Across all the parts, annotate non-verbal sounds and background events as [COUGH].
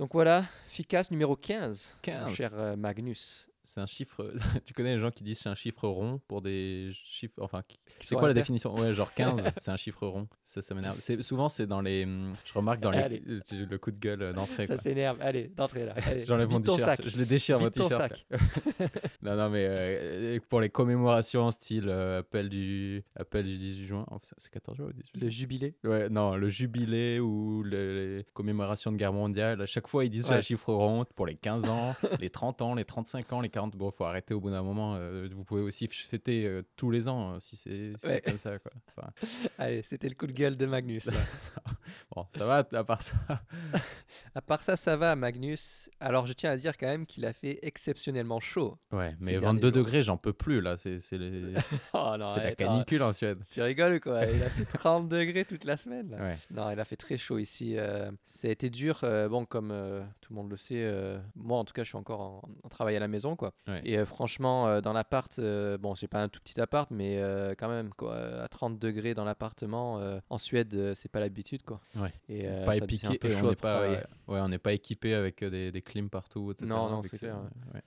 Donc voilà, Ficas numéro 15, mon 15. cher euh, Magnus. C'est un chiffre. [LAUGHS] tu connais les gens qui disent c'est un chiffre rond pour des chiffres. Enfin, c'est quoi la définition? Ouais, genre [LAUGHS] 15, c'est un chiffre rond. Ça, ça m'énerve. Souvent, c'est dans les. hum, Je remarque dans les. [LAUGHS] Le coup de gueule euh, d'entrée. Ça s'énerve. Allez, d'entrée là. J'enlève mon t-shirt. Je le déchire, mon Vide ton t-shirt. non, non, mais euh, pour les commémorations style euh, appel, du, appel du 18 juin. Oh, c'est- c'est 14 juin ou 18 Le jubilé. Ouais, non, le jubilé ou le- les commémorations de guerre mondiale. À chaque fois, ils disent Ouais. la chiffre ronde pour les 15 ans, les 30 ans, les 35 ans, les 40. Bon, faut arrêter au bout d'un moment. euh, vous pouvez aussi fêter euh, tous les ans euh, si c'est si c'est Ouais. comme ça. Quoi. Enfin, [LAUGHS] Allez, c'était le coup de gueule de Magnus. là. [LAUGHS] bon, ça va, à part ça. [LAUGHS] à part ça, ça va, Magnus. Alors, je tiens à dire quand même qu'il a fait exceptionnellement chaud. Ouais, mais Ces 22 derniers jours. degrés, j'en peux plus là. C'est les- Oh la canicule en Suède. Tu rigoles quoi? Il a fait 30 degrés toute la semaine. là. Ouais. Non, il a fait très chaud ici. euh, ça a été dur. bon, comme tout le monde le sait, moi en tout cas, je suis encore en, en travail à la maison, quoi. Ouais. Et euh, franchement, euh, dans l'appart, euh, bon, j'ai pas un tout petit appart, mais quand même, quoi, à 30 degrés dans l'appartement, en Suède, c'est pas l'habitude, quoi. Ouais. Et pas un épiqué, peu et chaud on n'est pas, ouais, on n'est pas équipé avec des, des clims partout, etc. Non, non, c'est clair.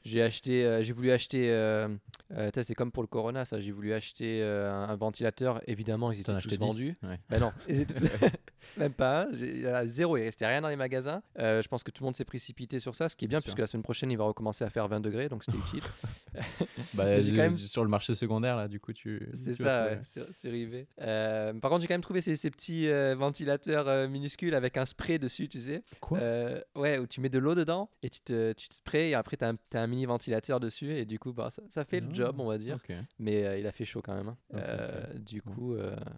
J'ai acheté, j'ai voulu acheter, c'est comme pour le Corona, ça. J'ai voulu acheter un, un ventilateur. Évidemment, ils étaient tous acheté 10 vendus? Ben non, [LAUGHS] ils étaient tous- même pas zéro, il restait rien dans les magasins. Euh, je pense que tout le monde s'est précipité sur ça, ce qui est bien, puisque la semaine prochaine, il va recommencer à faire 20 degrés, donc c'était utile. [LAUGHS] Bah, J'ai quand même- Sur le marché secondaire, là, du coup, tu. C'est ça, ouais, sur, sur eBay. Euh, par contre, j'ai quand même trouvé ces, ces petits euh, ventilateurs minuscules avec un spray dessus, tu sais. Quoi? Ouais, où tu mets de l'eau dedans et tu te, tu te sprays et après tu as, un mini ventilateur dessus et du coup, bah, ça, ça fait le Ah, job, on va dire. Mais il a fait chaud quand même. hein. Du coup,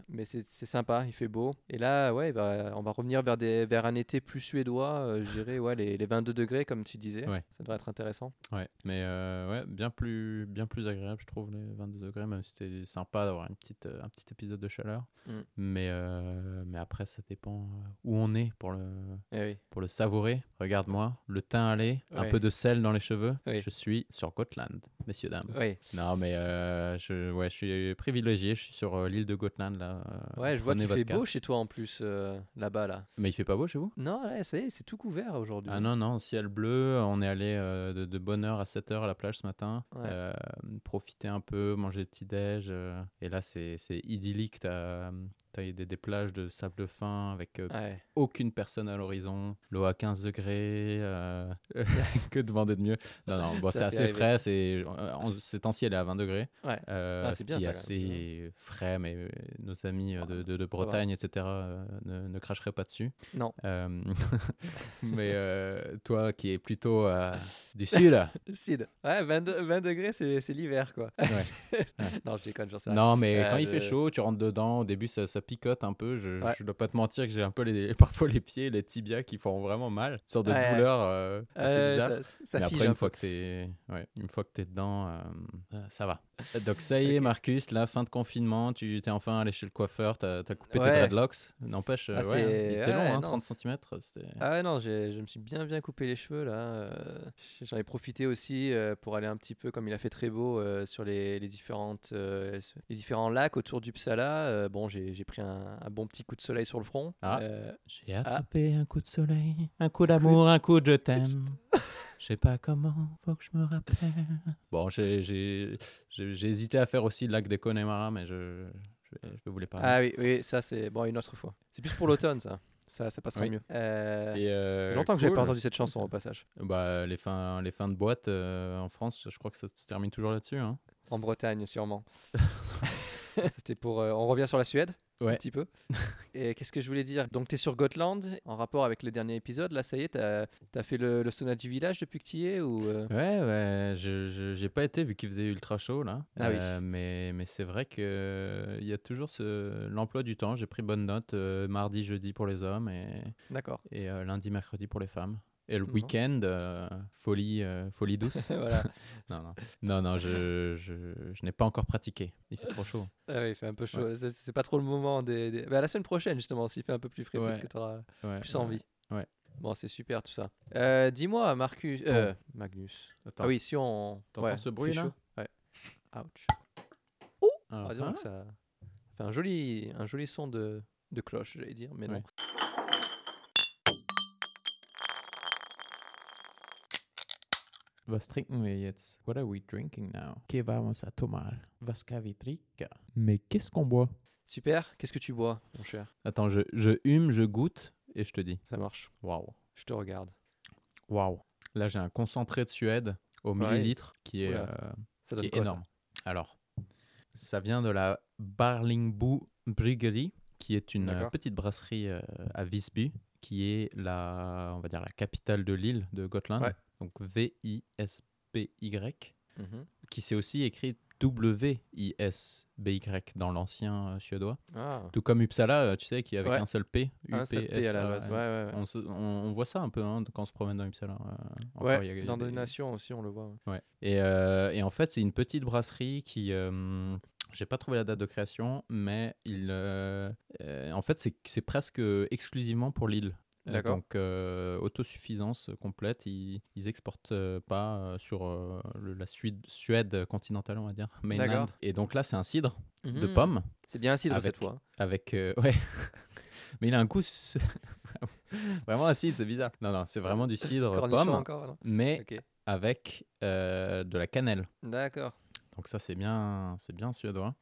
mais c'est sympa, il fait beau. Et là, ouais, bah, on va revenir vers, des, vers un été plus suédois, euh, je dirais, ouais, les, les 22 degrés, comme tu disais. Ouais. Ça devrait être intéressant. Ouais, mais euh, ouais, bien plus, bien plus agréable, je trouve, les 22 degrés, même si c'était sympa d'avoir une petite, euh, un petit épisode de chaleur. Mm. Mais, euh, mais après, ça dépend où on est pour le, Eh oui. pour le savourer. Regarde-moi, le teint allé, un peu de sel dans les cheveux. Oui. Je suis sur Gotland, messieurs, dames. Oui, Non, mais je, ouais, je suis privilégié, je suis sur l'île de Gotland. Là, ouais je vois qu'il fait carte. beau chez toi en plus, euh, là-bas, là. Mais il fait pas beau chez vous? Non, là, ça y est, c'est tout couvert aujourd'hui. Ah non, non, ciel bleu. On est allé euh, de, de bonne heure à 7 heures à la plage ce matin. Ouais. Euh, profiter un peu, manger petit-déj. euh, et là, c'est c'est idyllique. As, des, des plages de sable fin avec euh, Ouais. aucune personne à l'horizon. L'eau à 15 degrés. euh, [LAUGHS] que demander de mieux Non, non, bon, [LAUGHS] c'est assez frais. c'est- en- Ces temps-ci, elle est à 20 degrés. Ouais. Euh, Ah, c'est ce assez frais, mais euh, nos amis euh, de, de- de va. Bretagne, etc., euh, ne, ne cracheraient pas dessus. Non. Euh, [LAUGHS] mais euh, toi qui es plutôt euh, du sud, Sud. Ouais, 22, 20 degrés, c'est l'hiver, quoi. Ouais. non, je déconne, j'en sais rien. non mais Euh, quand il fait chaud, tu rentres dedans, au début ça, ça picote un peu, je, Ouais. je dois pas te mentir que j'ai un peu les, [LAUGHS] parfois les pieds, les tibias qui font vraiment mal, une sorte de Ouais. douleur euh, assez Euh, bizarre. ça, ça mais après, un une fois, que t'es, ouais, une fois que t'es dedans, euh, ça va. Donc, ça y est, Ok. Marcus, la fin de confinement, tu t'es enfin allé chez le coiffeur, t'as as coupé Ouais. tes dreadlocks. N'empêche, euh, Ah, ouais, étaient ouais, hein, non, 30 c'est- cm. C'était... Ah ouais, non, je me suis bien bien coupé les cheveux là. euh, J'en ai profité aussi euh, pour aller un petit peu, comme il a fait très beau, euh, sur les, les différentes, euh, les différents lacs autour du Psala. Euh, bon, j'ai j'ai pris un, un bon petit coup de soleil sur le front. Ah. Euh, J'ai attrapé un coup de soleil, un coup d'amour, un coup de je [LAUGHS] t'aime. Je sais pas comment, faut que je me rappelle. Bon, j'ai, j'ai, j'ai, j'ai hésité à faire aussi le lac des Connemara, mais je, je, je les parler. Ah oui, oui, ça c'est bon une autre fois. C'est plus pour l'automne ça. Ça, ça passera Oui. mieux. Euh, Et, ça euh, fait longtemps que j'ai pas cool. entendu cette chanson au passage. Bah, les, fins, les fins de boîte euh, en France, je crois que ça se termine toujours là-dessus. Hein. En Bretagne, sûrement. [LAUGHS] C'était pour. euh, on revient sur la Suède, un petit peu. [LAUGHS] Et qu'est-ce que je voulais dire? Donc, tu es sur Gotland, en rapport avec le dernier épisode. Là, ça y est, tu as, fait le, le sauna du village depuis que tu y es ou, euh, Ouais, ouais, je j'ai pas été vu qu'il faisait ultra chaud là. Ah oui. Euh, mais mais c'est vrai que euh, il y a toujours ce l'emploi du temps. J'ai pris bonne note euh, mardi, jeudi pour les hommes et, D'accord. et lundi, mercredi pour les femmes. Et le week-end, euh, folie, euh, folie douce. [LAUGHS] voilà. [LAUGHS] non, non, non, non, je, je, je n'ai pas encore pratiqué. Il fait trop chaud. Ah oui, il fait un peu chaud. C'est- C'est pas trop le moment des. des- Bah, la semaine prochaine, justement, s'il fait un peu plus frais, Ouais. que tu auras Ouais, plus ouais. envie. ouais. Bon, c'est super tout ça. Euh, Dis-moi, Marcus. Magnus. Attends. Ah oui, si on. T'entends ouais, ce bruit, là. Ouais. Ouch. Alors, Ah, donc, hein ça fait un joli, un joli son de, de cloche, j'allais dire, mais non. Was trinken wir jetzt? What are we drinking now? Que vamos a tomar? Was? Mais qu'est-ce qu'on boit? Super. Qu'est-ce que tu bois, mon cher? Attends, je, je hume, je goûte et je te dis. Ça marche. Waouh. Je te regarde. Waouh. Là, j'ai un concentré de Suède au Ouais. millilitre qui est, euh, Ça qui est quoi, ça énorme. Alors, ça vient de la Barlingbo Bryggerie, qui est une euh, petite brasserie euh, à Visby, qui est la, on va dire, la capitale de l'île de Gotland. Ouais. Donc V-I-S-B-Y, Mhm. qui s'est aussi écrit W-I-S-B-Y dans l'ancien euh, suédois. Ah, Tout comme Uppsala, euh, tu sais, qui est avec Ouais. un seul P. seul P à la UPSA, base. Ouais, ouais, ouais. On, se- on- on voit ça un peu hein, quand on se promène dans Uppsala. euh, encore, Ouais, il y a- il y a dans des- nations aussi, on le voit. Et, euh, et en fait, c'est une petite brasserie qui. euh, j'ai pas trouvé la date de création, mais il, euh, en fait, c'est presque exclusivement pour l'île. Euh, donc, euh, autosuffisance complète. Ils, ils exportent euh, pas euh, sur le- la Suède, Suède continentale, on va dire. [LAUGHS] mainland. Et donc là, c'est un cidre de Mhm. pomme C'est bien un cidre Avec- cette fois. avec. [LAUGHS] ouais. mais il a un goût. [LAUGHS] vraiment acide, c'est bizarre. Non, non, c'est vraiment du cidre pomme, encore. mais avec de la cannelle. D'accord. Donc ça, c'est bien, c'est bien suédois.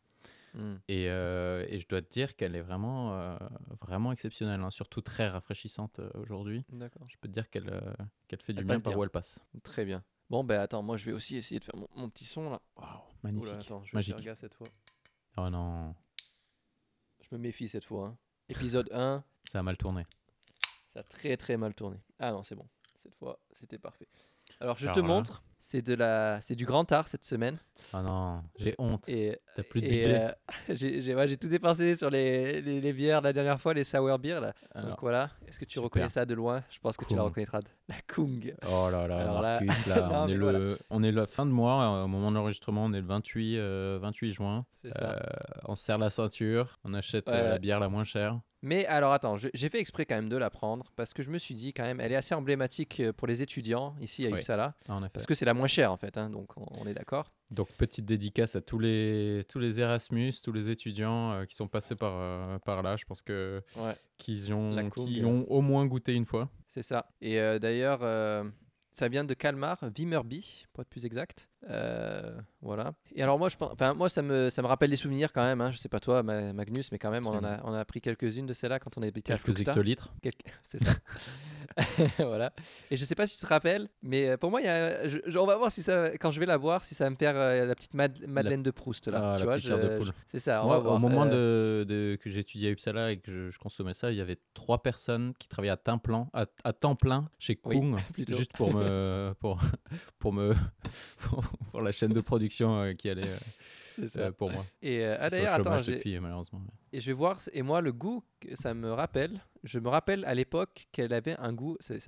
Et, euh, et je dois te dire qu'elle est vraiment, euh, vraiment exceptionnelle, hein, surtout très rafraîchissante euh, aujourd'hui. D'accord. Je peux te dire qu'elle euh, qu'elle fait du bien par où elle passe. Très bien. Bon, ben attends, moi je vais aussi essayer de faire mon, mon petit son là. Waouh, Oula, magnifique. attends, je vais Magique. faire gaffe cette fois. Oh non, Je me méfie cette fois. hein. Épisode 1, [LAUGHS] ça a mal tourné. ça a très très mal tourné. Ah non, c'est bon. Cette fois, c'était parfait. Alors je Alors te montre, c'est de la c'est du grand art cette semaine Oh non, j'ai honte. et T'as plus de et, budget. euh, [LAUGHS] j'ai j'ai- ouais, j'ai tout dépensé sur les, les, les bières la dernière fois, les sour beer là. Alors, Donc voilà, est-ce que tu super. reconnais ça de loin? Je pense que tu la reconnaîtras. de- La Kung. Oh là là, Alors Marcus, là, [LAUGHS] on, est le, on est la fin de mois, euh, au moment de l'enregistrement, on est le 28, euh, 28 juin. C'est ça. Euh, on se serre la ceinture, on achète Ouais, la bière la moins chère. Mais alors attends, j'ai fait exprès quand même de la prendre parce que je me suis dit quand même, elle est assez emblématique euh, pour les étudiants ici à Oui. Uppsala en parce que c'est la moins chère en fait, hein, donc on, est d'accord. Donc petite dédicace à tous les tous les Erasmus, tous les étudiants euh, qui sont passés par euh, par là. Je pense que Ouais. qu'ils ont qui ont au moins goûté une fois. C'est ça. Et euh, d'ailleurs, ça vient de Kalmar, Vimmerby, pour être plus exact. Euh, voilà. Et alors moi, je pense, enfin moi, ça me, ça me rappelle des souvenirs quand même. Hein. Je sais pas toi, Ma- Magnus, mais quand même, on en a, on a pris quelques-unes de celles-là quand on habitait à Quelques hectolitres. [LAUGHS] C'est ça. [LAUGHS] voilà. Et je sais pas si tu te rappelles, mais euh, pour moi, il y a, je- je- on va voir si ça, quand je vais la boire, si ça va me faire euh, la petite Mad- Madeleine de Proust là. Ah, tu la vois, petite chair de je- poule. je- C'est ça. On Moi, va voir. au moment Euh, de, de- que j'étudiais à Uppsala et que je, je consommais ça, il y avait trois personnes qui travaillaient à temps plein, à, à temps plein chez Kung, [LAUGHS] juste pour me pour pour me pour, [LAUGHS] pour la chaîne de production euh, qui allait euh, ça. euh, pour moi. Et ah, d'ailleurs, attends, depuis malheureusement. Et je vais voir, et moi, le goût que ça me rappelle, je me rappelle à l'époque qu'elle avait un goût, c'est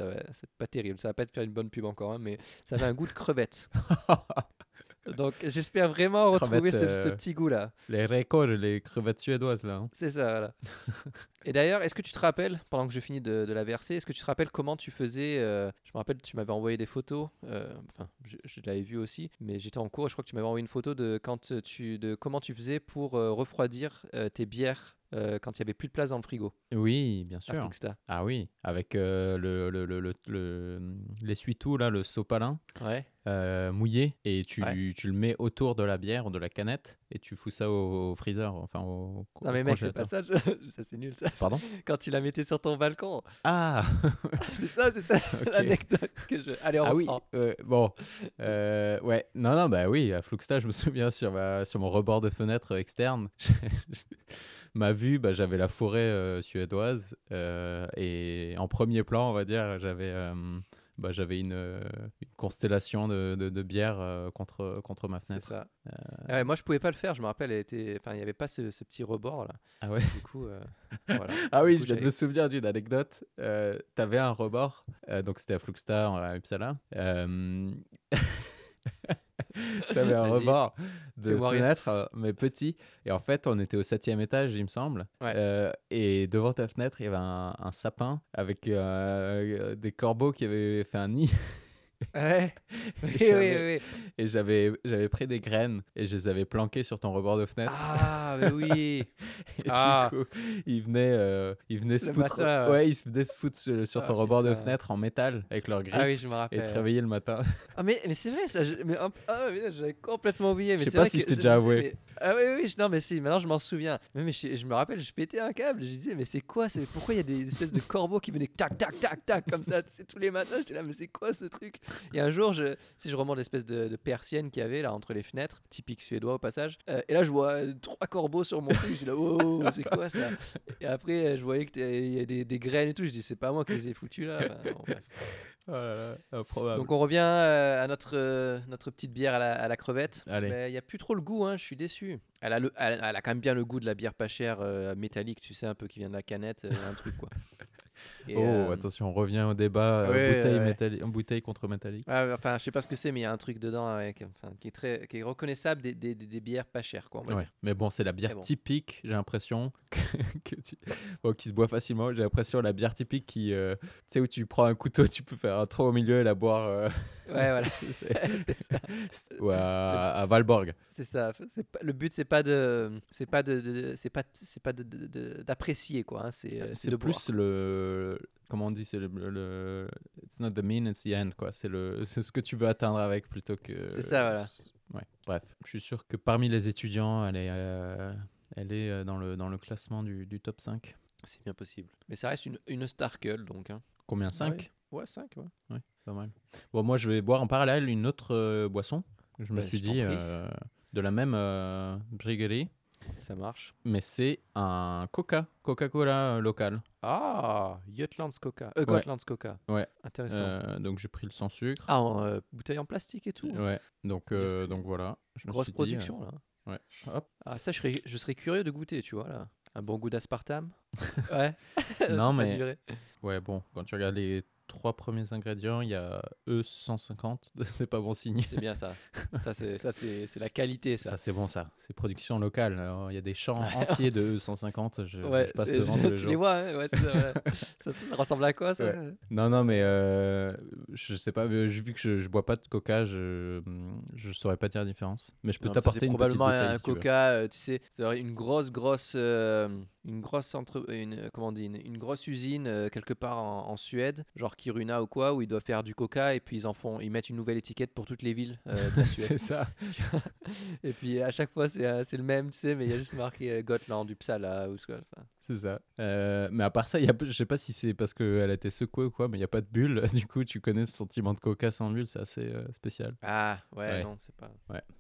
pas terrible, ça va pas être faire une bonne pub encore, hein, mais ça avait un goût de crevette. [LAUGHS] Donc j'espère vraiment retrouver ce, petit goût-là. Les récords, les crevettes suédoises là. hein. C'est ça, voilà. [LAUGHS] et d'ailleurs, est-ce que tu te rappelles, pendant que je finis de, de la verser, est-ce que tu te rappelles comment tu faisais euh, Je me rappelle, tu m'avais envoyé des photos, euh, enfin, je, je l'avais vu aussi, mais j'étais en cours et je crois que tu m'avais envoyé une photo de, quand tu, de comment tu faisais pour euh, refroidir tes bières euh, quand il n'y avait plus de place dans le frigo. Oui, bien sûr. Ah oui, avec euh, le, le, le, le, le- l'essuie-tout, là, le sopalin Ouais. euh, mouillé, et tu, Ouais. tu le mets autour de la bière ou de la canette, et tu fous ça au, au freezer, enfin au, Non mais mec, c'est pas congélateur. ça. je- [LAUGHS] ça c'est nul ça. [LAUGHS] Pardon Quand tu la mettais sur ton balcon. [LAUGHS] Ah c'est ça, c'est ça [LAUGHS] l'anecdote que je. Allez, on Ah oui, reprend. euh, bon, euh, ouais, non, non, bah oui, à Fluxta, je me souviens sur, ma, sur mon rebord de fenêtre externe, ma vue, bah, j'avais la forêt euh, suédoise, et en premier plan, on va dire, j'avais bah, j'avais une, euh, une constellation de, de, de bières euh, contre, contre ma C'est fenêtre. ça. Ah ouais, moi, je pouvais pas le faire. Je me rappelle, elle était... enfin, il n'y avait pas ce, ce petit rebord là. Ah ouais Du coup, euh, [LAUGHS] voilà. Ah oui, coup, je viens de j'avais- me souvenir d'une anecdote. Euh, T'avais un rebord, euh, donc c'était à Fluxta, à Uppsala. [LAUGHS] [LAUGHS] T'avais un rebord de fenêtre, euh, mais petit. Et en fait, on était au septième étage, il me semble. Ouais. Euh, et devant ta fenêtre, il y avait un, un sapin avec euh, des corbeaux qui avaient fait un nid. [LAUGHS] Ouais. [LAUGHS] Oui, oui, j'avais- oui. Et j'avais j'avais pris des graines et je les avais planquées sur ton rebord de fenêtre. Ah, mais oui. [LAUGHS] Et Ah. du coup, il venait, euh, il venait se foutre. matin, ouais. ouais, il se venait se foutre sur, sur Ah, ton rebord de fenêtre en métal avec leurs griffes Ah oui, je me et rappelle. te réveiller le matin. [LAUGHS] Ah mais, mais c'est vrai ça, je- mais, hop, ah, mais j'avais complètement oublié. Mais Je sais pas vrai si que je t'ai déjà avoué. mais- Ah oui, oui, je- non mais si, maintenant je m'en souviens. Mais, mais je, je me rappelle, je pétais un câble, je disais mais c'est quoi, pourquoi il y a des espèces de corbeaux qui venaient tac tac tac tac comme ça, tous les matins, j'étais là mais c'est quoi ce truc? [LAUGHS] Et un jour, je, si je remonte l'espèce de, de persienne qu'il y avait là entre les fenêtres, typique suédois au passage, euh, et là je vois euh, trois corbeaux sur mon truc, je dis là oh c'est quoi ça? Et après je voyais qu'il y a des, des graines et tout, je dis c'est pas moi qui les ai foutus là. Enfin, bon, bref. Oh là là, improbable. Donc on revient euh, à notre, notre petite bière à la, à la crevette. Il n'y a plus trop le goût, hein, je suis déçu. Elle a, le, elle, elle a quand même bien le goût de la bière pas chère métallique, tu sais, un peu qui vient de la canette, un truc quoi. [LAUGHS] Et, oh, euh, attention, on revient au débat euh, ouais, bouteille, ouais. métalli- bouteille contre métallique. ah, enfin, je sais pas ce que c'est, mais il y a un truc dedans qui, est très, qui est reconnaissable des, des, des- des bières pas chères, quoi, on va Ouais. dire. Mais bon, c'est la bière bon. typique, j'ai l'impression, [LAUGHS] que, que tu- bon, qui se boit facilement. J'ai l'impression la bière typique qui, euh, tu sais, où tu prends un couteau, tu peux faire un trou au milieu et la boire. euh, Ouais, voilà, [LAUGHS] c'est- [LAUGHS] c'est ça. ou à, à Valborg. C'est ça. C'est pas, le but, c'est pas de, c'est pas de, de- c'est pas, c'est pas de- de- de- d'apprécier quoi. hein, c'est, c'est C'est de boire. plus le. Comment on dit C'est le, le- It's not the mean, it's the end, quoi. C'est le- [LAUGHS] c'est ce que tu veux atteindre avec plutôt que. C'est ça, voilà. Ouais, bref. Je suis sûr que parmi les étudiants, elle est, euh, elle est euh, dans, le, dans le classement du, du top 5. C'est bien possible. Mais ça reste une, une Starkle donc. Hein. Combien 5 Ouais, 5, ouais. Ouais, pas mal. Bon, moi, je vais boire en parallèle une autre euh, boisson. Je me Bah, suis je dit, euh, de la même briguerie, Ça marche. mais c'est un Coca, Coca-Cola euh, local. Ah, Jutlands Coca. Euh. Gotlands Coca. Ouais. Intéressant. Euh, donc, j'ai pris le sans sucre. Ah, en euh, bouteille en plastique et tout. Ouais, donc, donc voilà. Je me Grosse dit, production là. ouais. Hop. Ah, ça, je serais, je serais curieux de goûter, tu vois là. Un bon goût d'aspartame. [LAUGHS] ouais. [LAUGHS] Non, mais-. Ouais, bon, quand tu regardes les trois premiers ingrédients, il y a E150, [LAUGHS] c'est pas bon signe. C'est bien ça. ça, c'est, ça c'est, c'est la qualité ça. Ça, c'est bon, ça. C'est production locale. Alors, Il y a des champs entiers de E150. Je, ouais, je passe devant tous les tu jours. les vois, hein ouais, ça, voilà. [LAUGHS] ça, ça ressemble à quoi ça? Non, non, mais euh, je sais pas, euh, vu que je, je bois pas de coca, je, je saurais pas dire la différence. Mais je peux t'apporter c'est une petite probablement bouteille. un si tu veux. coca, euh, tu sais, c'est une grosse, grosse, euh, une grosse entre, une, comment on dit, une, une grosse usine euh, quelque part en, en Suède, genre Kiruna ou quoi, où ils doivent faire du coca et puis ils en font, ils mettent une nouvelle étiquette pour toutes les villes euh, de la [LAUGHS] Suède. c'est ça. [LAUGHS] et puis à chaque fois c'est, euh, c'est le même, tu sais, mais il y a juste marqué euh, Gotland, Uppsala ou ce quoi. enfin. C'est ça. Euh, mais à part ça, il y a, je sais pas si c'est parce qu'elle a été secouée ou quoi, mais il n'y a pas de bulle. [LAUGHS] Du coup, tu connais ce sentiment de coca sans bulle, c'est assez euh, spécial. Ah ouais, Ouais. non, c'est pas.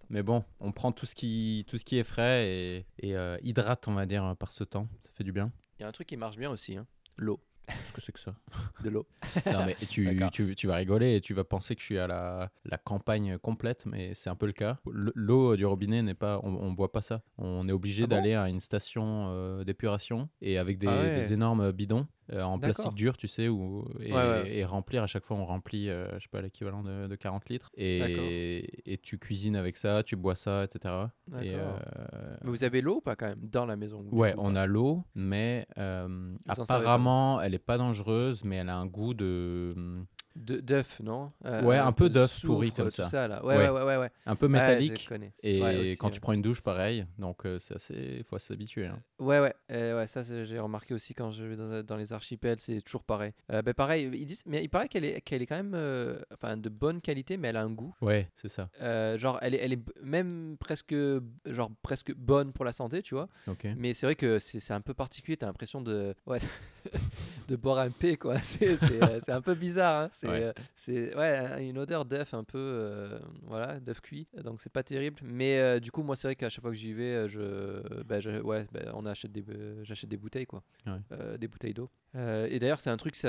Mais bon, on prend tout ce qui, tout ce qui est frais et, et euh, hydrate, on va dire, par ce temps. Ça fait du bien. Il y a un truc qui marche bien aussi, hein. l'eau, Qu'est-ce que c'est que ça [LAUGHS] de l'eau. Non, mais tu, tu, tu vas rigoler et tu vas penser que je suis à la, la campagne complète, mais c'est un peu le cas. Le- L'eau du robinet n'est pas, on, on boit pas ça. On est obligé Ah bon d'aller à une station euh, d'épuration et avec des, Ah ouais. des énormes bidons euh, en plastique dur, tu sais, ou, et, Ouais, ouais. et remplir à chaque fois, on remplit, euh, je sais pas, l'équivalent de, de 40 litres. Et, et tu cuisines avec ça, tu bois ça, etc. Et, euh, Mais vous avez l'eau ou pas quand même dans la maison Ouais, coup, on a l'eau, mais apparemment, elle est pas dangereuse, mais elle a un goût de. D'œuf, non? Euh, Ouais, un peu d'œuf pourri comme ça. là. Ouais, Ouais. ouais, ouais, un peu métallique. et aussi, quand tu prends une douche, pareil. Donc, euh, c'est assez. Il faut s'habituer. hein. Ouais, ouais, euh, ouais, ça j'ai remarqué aussi quand je vais dans, dans les archipels, c'est toujours pareil. Euh, ben pareil, ils disent, mais il paraît qu'elle est, qu'elle est quand même, enfin, de bonne qualité, mais elle a un goût. Ouais, c'est ça. Genre, elle est, elle est même presque, genre presque bonne pour la santé, tu vois. Ok. Mais c'est vrai que c'est un peu particulier. T'as l'impression de, ouais, [LAUGHS] de boire un P, quoi. [LAUGHS] C'est un peu bizarre. Hein. C'est Ouais. euh, ouais, une odeur d'œuf un peu, euh, voilà, d'œuf cuit. Donc c'est pas terrible. Mais euh, du coup, moi, c'est vrai qu'à chaque fois que j'y vais, je, bah, je- ouais, bah, on achète des, j'achète des bouteilles, quoi, Ouais. Des bouteilles d'eau. Euh, et d'ailleurs, c'est un truc, c'est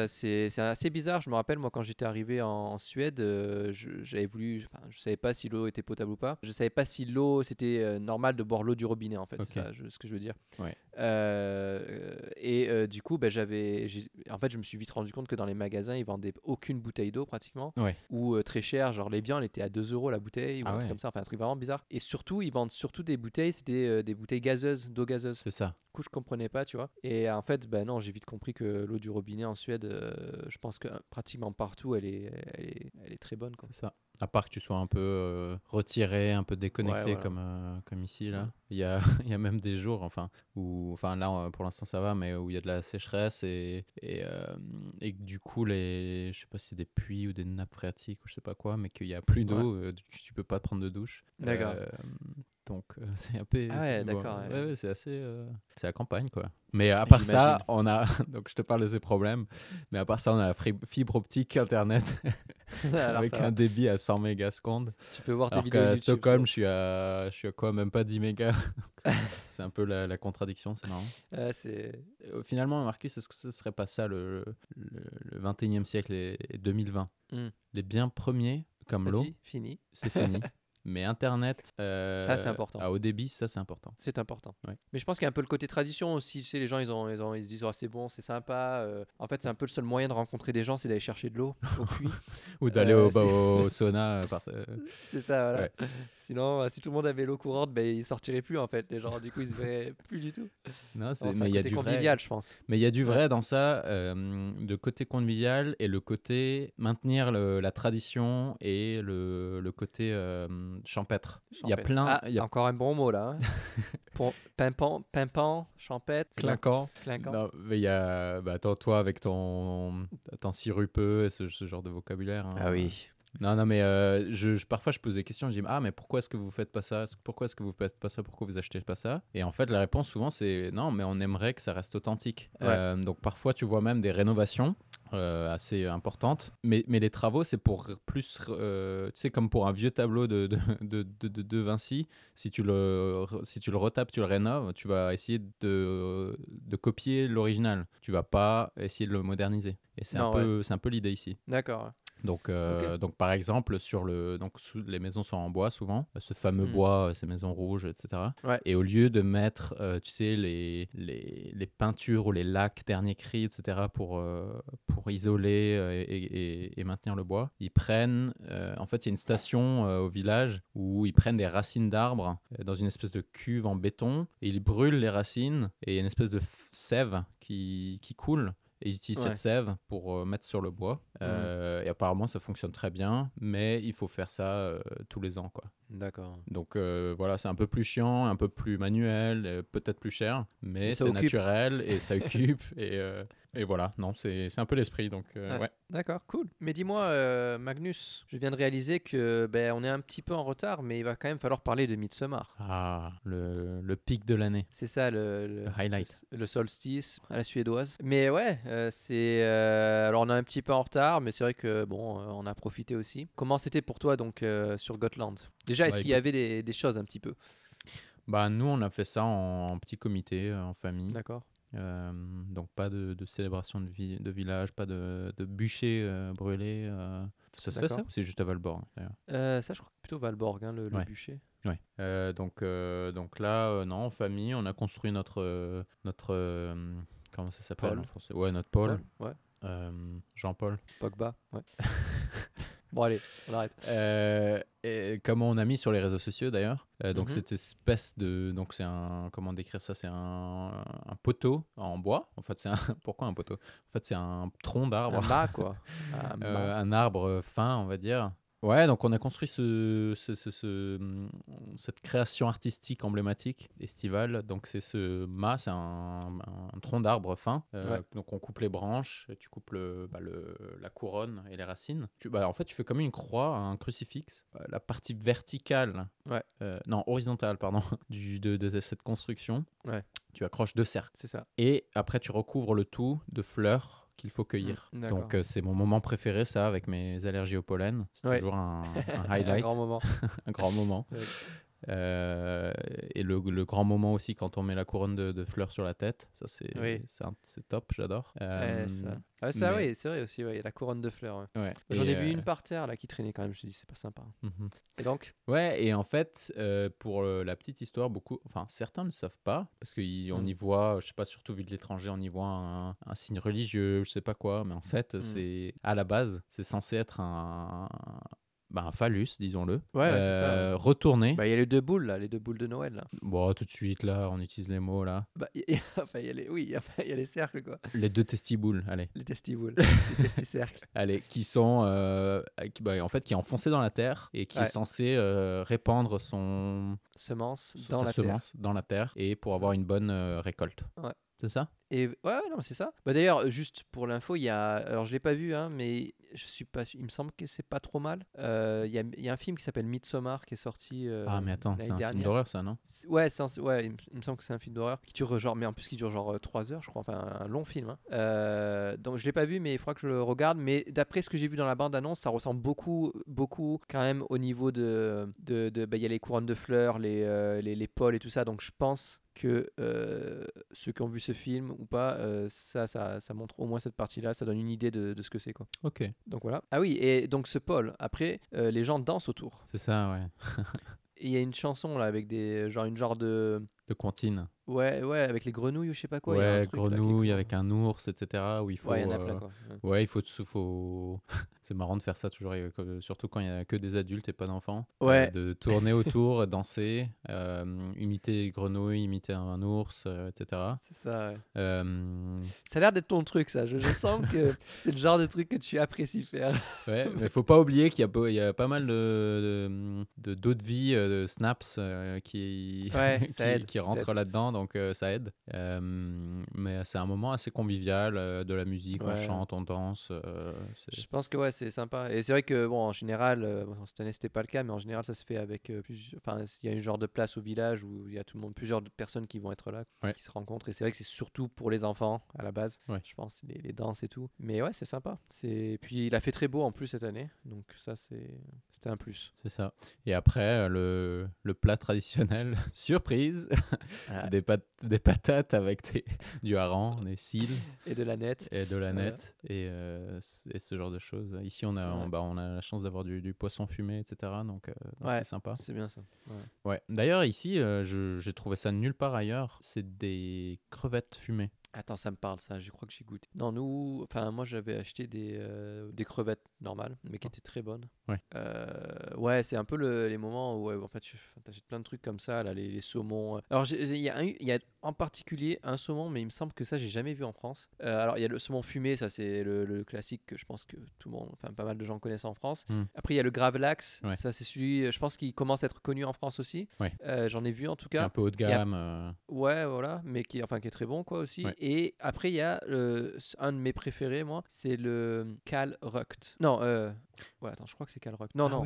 assez, bizarre. Je me rappelle, moi, quand j'étais arrivé en, en Suède, euh, j'avais voulu, enfin, je savais pas si l'eau était potable ou pas. Je savais pas si l'eau, c'était euh, normal de boire l'eau du robinet, en fait. C'est ça je- ce que je veux dire. Ouais. Euh, et du coup, bah, j'avais, en fait, je me suis vite rendu compte que dans les magasins, ils vendaient aucune bouteille d'eau pratiquement, Ouais. ou très cher. Genre les viandes étaient à 2 euros la bouteille, ou Ah un truc comme ça. Enfin, un truc vraiment bizarre. Et surtout, ils vendent surtout des bouteilles, c'était des bouteilles gazeuses, d'eau gazeuse. C'est ça. Du coup, je comprenais pas, tu vois. Et en fait, bah non, j'ai vite compris que l'eau du robinet en Suède, euh, je pense que pratiquement partout, elle est, elle est, elle est très bonne. C'est ça. À part que tu sois un peu euh, retiré, un peu déconnecté voilà. comme, euh, comme ici, là. Ouais. Il y a, [LAUGHS] il y a même des jours, enfin, où, enfin là euh, pour l'instant ça va, mais où il y a de la sécheresse et, et, euh, et du coup, les, je sais pas si c'est des puits ou des nappes phréatiques ou je sais pas quoi, mais qu'il y a plus d'eau, euh, coup, tu peux pas prendre de douche. D'accord. Donc euh, [LAUGHS] c'est un peu. Ah ouais, bon, d'accord, ouais. ouais, ouais, c'est assez. euh, c'est la campagne quoi. Mais à part ça, on a. [LAUGHS] donc je te parle de ces problèmes, mais à part ça, on a la fibre optique internet [LAUGHS] avec un débit à 100 mégas secondes. tu peux voir tes Alors vidéos qu'à YouTube, Stockholm, je suis à, je suis à quoi Même pas 10 mégas. c'est un peu la, la contradiction, c'est marrant. Euh, Finalement, Marcus, est-ce que ce serait pas ça le, le, le 21e siècle et, et 2020 Hmm. Les biens premiers, comme l'eau, fini. c'est fini. Mais Internet, euh, Ça, c'est important. à haut débit, ça, c'est important. C'est important. Ouais. Mais je pense qu'il y a un peu le côté tradition aussi. Tu sais, les gens, ils, ont, ils, ont, ils se disent, oh, c'est bon, c'est sympa. euh. En fait, c'est un peu le seul moyen de rencontrer des gens, c'est d'aller chercher de l'eau au [LAUGHS] puits. Ou d'aller Euh, au, [LAUGHS] bah, au sauna. par- [LAUGHS] c'est ça, voilà. Ouais. Sinon, si tout le monde avait l'eau courante, ben, ils sortiraient plus, en fait. Les gens, du coup, ils se verraient plus du tout. non, c'est- mais il y a du vrai. convivial, je pense. Mais il y a du Ouais. vrai dans ça, de côté convivial et le côté maintenir le- la tradition et le, le côté champêtre. Il y a plein. Ah, il y a Encore un bon mot, là. hein. [LAUGHS] Pour pimpant, pimpant, champêtre. clinquant. Clinquant. Non, mais il y a. Bah, attends, toi, avec ton, ton sirupeux et ce, ce genre de vocabulaire. hein. Ah oui. Non, non, mais euh, je, je- parfois je pose des questions. Je dis Ah, mais pourquoi est-ce que vous faites pas ça? Pourquoi est-ce que vous faites pas ça? Pourquoi vous achetez pas ça? Et en fait, la réponse souvent c'est Non, mais on aimerait que ça reste authentique. Ouais. Euh, donc parfois, tu vois même des rénovations euh, assez importantes. Mais, mais les travaux, c'est pour plus. euh, tu sais, comme pour un vieux tableau de, de, de, de, de- Vinci, si tu, le, si tu le retapes, tu le rénoves, tu vas essayer de, de copier l'original. Tu vas pas essayer de le moderniser. Et c'est un, peu c'est un peu l'idée ici. D'accord. Donc, euh, donc par exemple, sur le, donc sous- les maisons sont en bois souvent, ce fameux Mm. bois, euh, ces maisons rouges, etc. Ouais. Et au lieu de mettre, euh, tu sais, les, les, les peintures ou les lacs dernier cri, etc. pour, euh, pour isoler et, et- et maintenir le bois, ils prennent, en fait, il y a une station au village où ils prennent des racines d'arbres dans une espèce de cuve en béton et ils brûlent les racines et il y a une espèce de sève qui, qui coule. Et ils utilisent Ouais. cette sève pour euh, mettre sur le bois. Euh, et apparemment, ça fonctionne très bien, mais il faut faire ça euh, tous les ans. Quoi. D'accord. Donc voilà, c'est un peu plus chiant, un peu plus manuel, peut-être plus cher, mais c'est naturel et ça occupe. [LAUGHS] et, et voilà, non, c'est c'est un peu l'esprit. Donc euh, Ouais. ouais. D'accord, cool. Mais dis-moi, euh, Magnus, je viens de réaliser que ben, on est un petit peu en retard, mais il va quand même falloir parler de Midsommar. Ah, le, le pic de l'année, C'est ça le, le, le highlight. le solstice à la suédoise. Mais ouais, euh, c'est. euh, alors on est un petit peu en retard, mais c'est vrai que bon, euh, on a profité aussi. Comment c'était pour toi donc euh, sur Gotland? Déjà, est-ce Bah, qu'il y avait des, des choses un petit peu? Bah, nous, on a fait ça en, en petit comité, en famille. D'accord. Euh, donc pas de, de célébration de, vi- de village, pas de, de bûcher euh, brûlé. euh. Ça se fait ça ou c'est juste à Valborg ça, je crois que plutôt Valborg, hein, le, bûcher. Ouais. Donc, donc là, non, en famille, on a construit notre. notre comment ça s'appelle en français? Ouais, notre ouais. Euh, Jean-Paul. Pogba. Ouais. [LAUGHS] bon, allez, on arrête. Euh, et comment on a mis sur les réseaux sociaux d'ailleurs. Euh, donc Mhm. cette espèce de donc c'est un comment décrire ça c'est un, un poteau en bois. En fait c'est un [LAUGHS] pourquoi un poteau? En fait c'est un tronc d'arbre. Un quoi. [LAUGHS] Un Euh, un arbre fin, on va dire. Ouais, donc on a construit ce, ce- ce- ce- hum, cette création artistique emblématique estivale. Donc c'est ce mât, c'est un, un tronc d'arbre fin. Euh, Ouais. Donc on coupe les branches, et tu coupes le, bah, le- la couronne et les racines. Tu, bah, en fait, tu fais comme une croix, un crucifix. Euh, La partie verticale, Ouais. euh, non horizontale, pardon, [LAUGHS] du, de, de cette construction. Ouais. Tu accroches deux cercles. C'est ça. Et après, tu recouvres le tout de fleurs qu'il faut cueillir. Mm. Donc, euh, c'est mon moment préféré, ça, avec mes allergies au pollen. C'est Ouais. toujours un, un [LAUGHS] Un highlight, grand moment. [LAUGHS] un grand moment. Ouais. Euh, et le, le grand moment aussi quand on met la couronne de, de fleurs sur la tête. Ça, c'est Oui. top, j'adore. Ouais, Euh, ça. Ah, ça, mais- oui, c'est vrai aussi. ouais, La couronne de fleurs. ouais. J'en ai vu euh, une par terre là qui traînait quand même. Je me suis dit, c'est pas sympa. mhm. Et donc Ouais, et en fait, euh, pour euh, la petite histoire, beaucoup, enfin certains ne savent pas, parce qu'on Mm. y voit, je sais pas, surtout vu de l'étranger, on y voit un, un signe religieux, je sais pas quoi, mais en fait, Mm. c'est à la base, c'est censé être un, bah, un phallus, disons-le, Ouais, ça. euh, retourné. Bah, il y a les deux boules, là, les deux boules de Noël, là. Bon, tout de suite, là, on utilise les mots, là. Bah, y a- [LAUGHS] enfin, il y a les... Oui, il y a les cercles, quoi. Les deux testiboules, allez. Les testiboules, [LAUGHS] les testicercles. Allez, qui sont euh, qui, bah, en fait qui est enfoncé dans la terre et qui Ouais. est censé euh, répandre son, Semences son- dans sa la terre. semence dans la terre et pour avoir une bonne euh, récolte. Ouais. C'est ça? Et ouais, non, c'est ça. Bah, D'ailleurs, juste pour l'info, il y a. Alors, je l'ai pas vu, hein, mais je suis pas. Il me semble que c'est pas trop mal. Euh, Il y, a, il y a un film qui s'appelle Midsommar qui est sorti. euh, Ah mais attends, c'est un film d'horreur ça, non? Ouais, c'est un- ouais il, me, il semble que c'est un film d'horreur qui dure genre, mais en plus qui dure genre 3 heures, je crois, enfin un long film. hein. Euh, donc je l'ai pas vu, mais il faudra que je le regarde. Mais d'après ce que j'ai vu dans la bande annonce, ça ressemble beaucoup, beaucoup quand même au niveau de, de, de- bah, il y a les couronnes de fleurs, les, euh, les, les pôles et tout ça. Donc je pense que euh, ceux qui ont vu ce film ou pas, euh, ça, ça, ça montre au moins cette partie-là, ça donne une idée de, de ce que c'est quoi. Ok, Donc voilà. Ah oui, et donc ce pôle, après, euh, les gens dansent autour. c'est ça, ouais. Et [LAUGHS] il y a une chanson là avec des genre une genre de De comptine. Ouais, ouais, avec les grenouilles ou je sais pas quoi. il y a un ouais, truc, là, qui est grenouille cool. avec un ours, etc. Où il faut. Ouais, il y en a euh, plein quoi. Ouais. Ouais, il faut, faut... [LAUGHS] c'est marrant de faire ça toujours, euh, surtout quand il y a que des adultes et pas d'enfants. Euh, Ouais. de tourner autour, [LAUGHS] danser, euh, imiter les grenouilles, imiter un ours, euh, etc. C'est ça. ouais. Euh, Ça a l'air d'être ton truc, ça. Je, je sens que [LAUGHS] c'est le genre de truc que tu apprécies faire. Ouais, mais faut pas oublier qu'il y a, beau- il y a pas mal de de- d'autres vies, euh, de snaps euh, qui, Ouais, qui, ça aide, qui peut-être. là-dedans, donc euh, ça aide. Euh, mais c'est un moment assez convivial, euh, de la musique, on chante, on danse. Je pense que ouais, c'est sympa. Et c'est vrai que bon, en général, bon, cette année c'était pas le cas, mais en général ça se fait avec plusieurs. Enfin, il y a une genre de place au village où il y a tout le monde, plusieurs personnes qui vont être là, Ouais. qui se rencontrent. Et c'est vrai que c'est surtout pour les enfants à la base. Ouais. Je pense les, les danses et tout. Mais ouais, c'est sympa. C'est puis il a fait très beau en plus cette année, donc ça c'est c'était un plus. C'est ça. Et après, le, le plat traditionnel, [LAUGHS] surprise, [LAUGHS] Ah. c'est des, pat- des patates avec des- du hareng, des cils Et de la nette. et de la Voilà. nette et, euh, et ce genre de choses. Ici, on a, Ouais. on, bah, on a la chance d'avoir du, du poisson fumé, etc. Donc, euh, c'est sympa. C'est bien ça. Ouais. D'ailleurs, ici, euh, je- j'ai trouvé ça nulle part ailleurs. C'est des crevettes fumées. Attends, ça me parle ça, je crois que j'ai goûté. Non, nous, enfin moi j'avais acheté des, euh, des crevettes normales, mais qui étaient très bonnes. Ouais. Euh, ouais, c'est un peu le- les moments où ouais, en fait tu achètes plein de trucs comme ça, là, les, les saumons. euh. Alors il y, a un- il y a en particulier un saumon, mais il me semble que ça j'ai jamais vu en France. Euh, alors il y a le saumon fumé, ça c'est le, le classique que je pense que tout le monde, enfin pas mal de gens connaissent en France. Hmm. Après il y a le gravlax, Ouais. ça c'est celui, je pense qu'il commence à être connu en France aussi. Ouais. Euh, J'en ai vu en tout Un cas. peu haut de a- gamme. euh, Ouais, voilà, mais qui, enfin, qui est très bon, quoi, aussi. Ouais. Et après, il y a un de mes préférés, moi, c'est le Cal Ruct. Non, euh, ouais, attends, je crois que c'est Cal Ruct. Non, Ah non,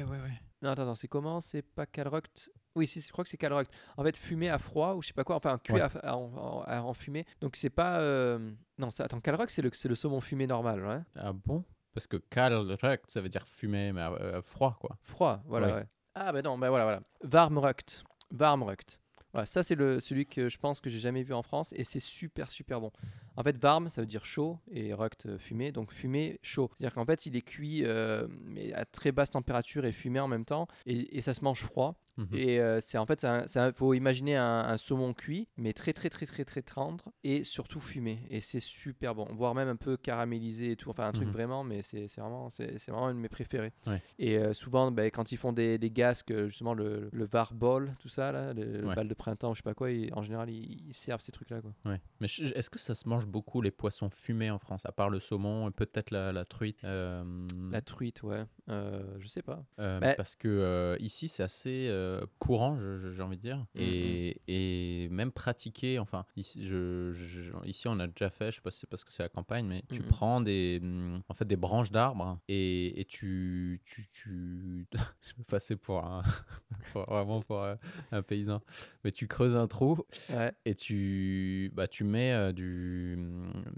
non, attends, attends, c'est comment? C'est pas Cal Ruct? Oui, si, je crois que c'est Cal Ruct. En fait, fumé à froid ou je sais pas quoi, enfin cuit Ouais. à- à- en, en- à- en fumée. Donc c'est pas. euh, Non, ça, attends, Cal Ruct, c'est le, c'est le saumon fumé normal, ouais. Ah bon? Parce que kalrekt, ça veut dire fumé, mais euh, froid, quoi. Froid, voilà, ouais. Ah, bah non, bah voilà, voilà. Warmrukt. Warmrukt. Voilà, ça, c'est le, celui que je pense que j'ai jamais vu en France et c'est super, super bon. En fait, warm, ça veut dire chaud et rukt, euh, fumé. Donc, fumé, chaud. C'est-à-dire qu'en fait, il est cuit euh, mais à très basse température et fumé en même temps et, et ça se mange froid. Mhm. Et euh, c'est en fait, il faut imaginer un, un saumon cuit, mais très très très très très tendre et surtout fumé. Et c'est super bon, voire même un peu caramélisé et tout. Enfin, un truc Mhm. vraiment, mais c'est vraiment, c'est vraiment un de mes préférés. Ouais. Et euh, souvent, ben, quand ils font des, des gasques, justement le, le var ball, tout ça, là, le, le Ouais. bal de printemps, je sais pas quoi, ils- en général, ils, ils servent ces trucs-là. Ouais. Mais est-ce que ça se mange beaucoup les poissons fumés en France, à part le saumon et peut-être la, la truite euh, La truite, ouais. Je sais pas. Bah- Parce que ici c'est assez euh, courant, j'ai envie de dire, Mhm. et, et même pratiqué. Enfin, ici, je, je- ici on a déjà fait, je sais pas si c'est parce que c'est la campagne, mais tu Mhm. prends des, en fait, des branches d'arbres et, et tu, tu, tu... [LAUGHS] je vais passer pour un, [LAUGHS] pour- vraiment pour un, un paysan, mais tu creuses un trou Ouais. et tu, bah, tu mets euh, du,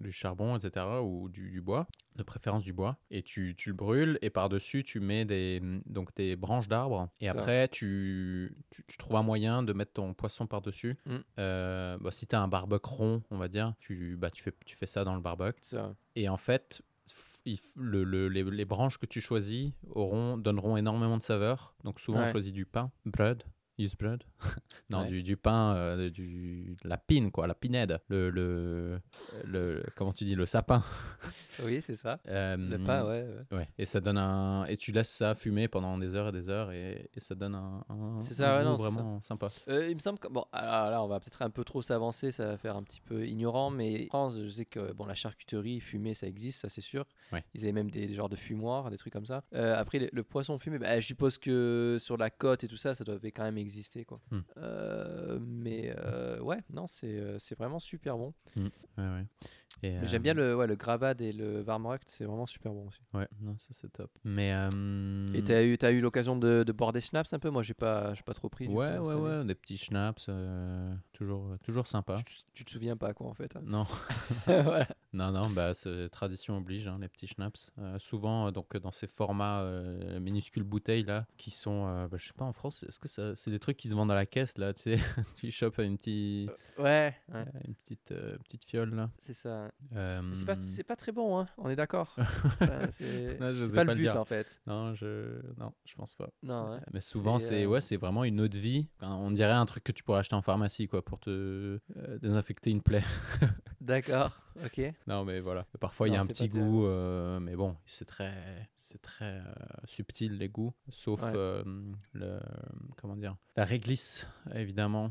du charbon, etc., ou du, du bois, de préférence du bois, et tu, tu le brûles, et par-dessus, tu mets des, donc des branches d'arbres, et Ça. après, tu, tu, tu trouves un moyen de mettre ton poisson par-dessus. Mm. Euh, bah, si tu as un barbecue rond, on va dire, tu, bah, tu, fais, tu fais ça dans le barbecue, Ça. et en fait, il le, le- les, les branches que tu choisis auront, donneront énormément de saveur. Donc souvent, Ouais. on choisit du pain, bread, Blood [LAUGHS] Non, Ouais. du, du pain, euh, du, la pine, quoi, la pinède. Le, le, le, comment tu dis, le sapin. [LAUGHS] Oui, c'est ça. Euh, Le pain, ouais. ouais. Ouais, et ça donne un. Et tu laisses ça fumer pendant des heures et des heures, et, et ça donne un. un- C'est ça, un ouais, goût non, c'est ça. vraiment sympa. Euh, il me semble que bon, alors là, on va peut-être un peu trop s'avancer, ça va faire un petit peu ignorant, mais en France, je sais que bon, la charcuterie fumée, ça existe, ça c'est sûr. Ils avaient même des, des genres de fumoirs, des trucs comme ça. Après, le, le poisson fumé, bah, je suppose que sur la côte et tout ça, ça devait quand même exister, quoi. Hmm. Euh, mais euh, ouais, non, c'est euh, c'est vraiment super bon. Ouais, ouais. Euh, J'aime bien le, ouais, le gravad et le varmorect, c'est vraiment super bon aussi. Ouais, non, ça c'est top. Mais. euh, Et t'as eu, as eu l'occasion de, de boire des schnapps un peu? Moi, j'ai pas, j'ai pas trop pris. Ouais, coup, ouais, ouais, des petits schnapps, euh, toujours, toujours sympa. Tu, te- tu te souviens pas, quoi, en fait. hein. Non, Voilà. [LAUGHS] [LAUGHS] non, non, bah, c'est tradition oblige, hein, les petits schnapps. Euh, souvent, euh, donc, dans ces formats euh, minuscules bouteilles là, qui sont, euh, bah, je sais pas, en France, est-ce que ça- c'est des trucs qui se vendent à la caisse là, tu sais, [LAUGHS] tu chopes une, petite Ouais, ouais, une petite, euh, petite fiole là. c'est ça. Euh, C'est pas, très bon, hein, on est d'accord. [LAUGHS] Enfin, c'est pas, pas le but dire. en fait. Non, je, non, je pense pas. Non, ouais. Mais souvent, C'est, euh, ouais, c'est vraiment une de vie. On dirait un truc que tu pourrais acheter en pharmacie, quoi, pour te euh, désinfecter une plaie. [LAUGHS] D'accord, ok. [LAUGHS] Non, mais voilà. Parfois, il y a un petit goût, euh, mais bon, c'est très, c'est très subtil les goûts, sauf Ouais. le, comment dire, la réglisse, évidemment.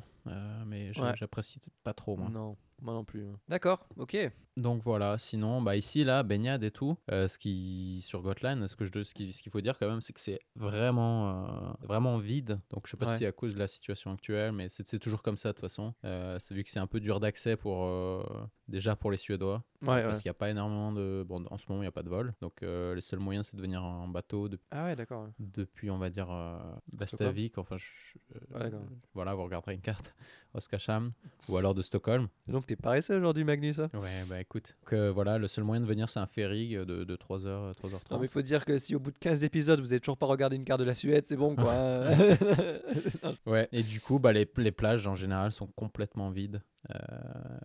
mais Ouais. j'apprécie pas trop, moi. Non, moi non plus. hein. D'accord, ok. Donc voilà, sinon, bah ici, là, baignade et tout, euh, ce qui, sur Gotland, ce que je, ce qui- ce qu'il faut dire quand même, c'est que c'est vraiment, euh, vraiment vide. Donc je sais pas Ouais. si c'est à cause de la situation actuelle, mais c'est c'est toujours comme ça de toute façon. Euh, c'est vu que c'est un peu dur d'accès pour, euh, déjà pour les Suédois, Ouais, parce ouais. qu'il n'y a pas énormément de, bon, en ce moment, il n'y a pas de vol. Donc euh, les seuls moyens, c'est de venir en bateau de- Ah ouais, d'accord. depuis, on va dire, euh. Bastavik, enfin, je- euh, Ouais, voilà, vous regarderez une carte, [LAUGHS] Oskarshamn, ou alors de Stockholm. Donc t'es paresseux aujourd'hui, Magnus hein? Ouais, bah écoute. Que voilà, le seul moyen de venir, c'est un ferry euh, de, de 3h, 3h30. Non, mais il faut dire que si au bout de 15 épisodes, vous avez toujours pas regardé une carte de la Suède, c'est bon quoi. hein. [LAUGHS] [LAUGHS] Ouais, et du coup, bah, les, les plages en général sont complètement vides. Euh,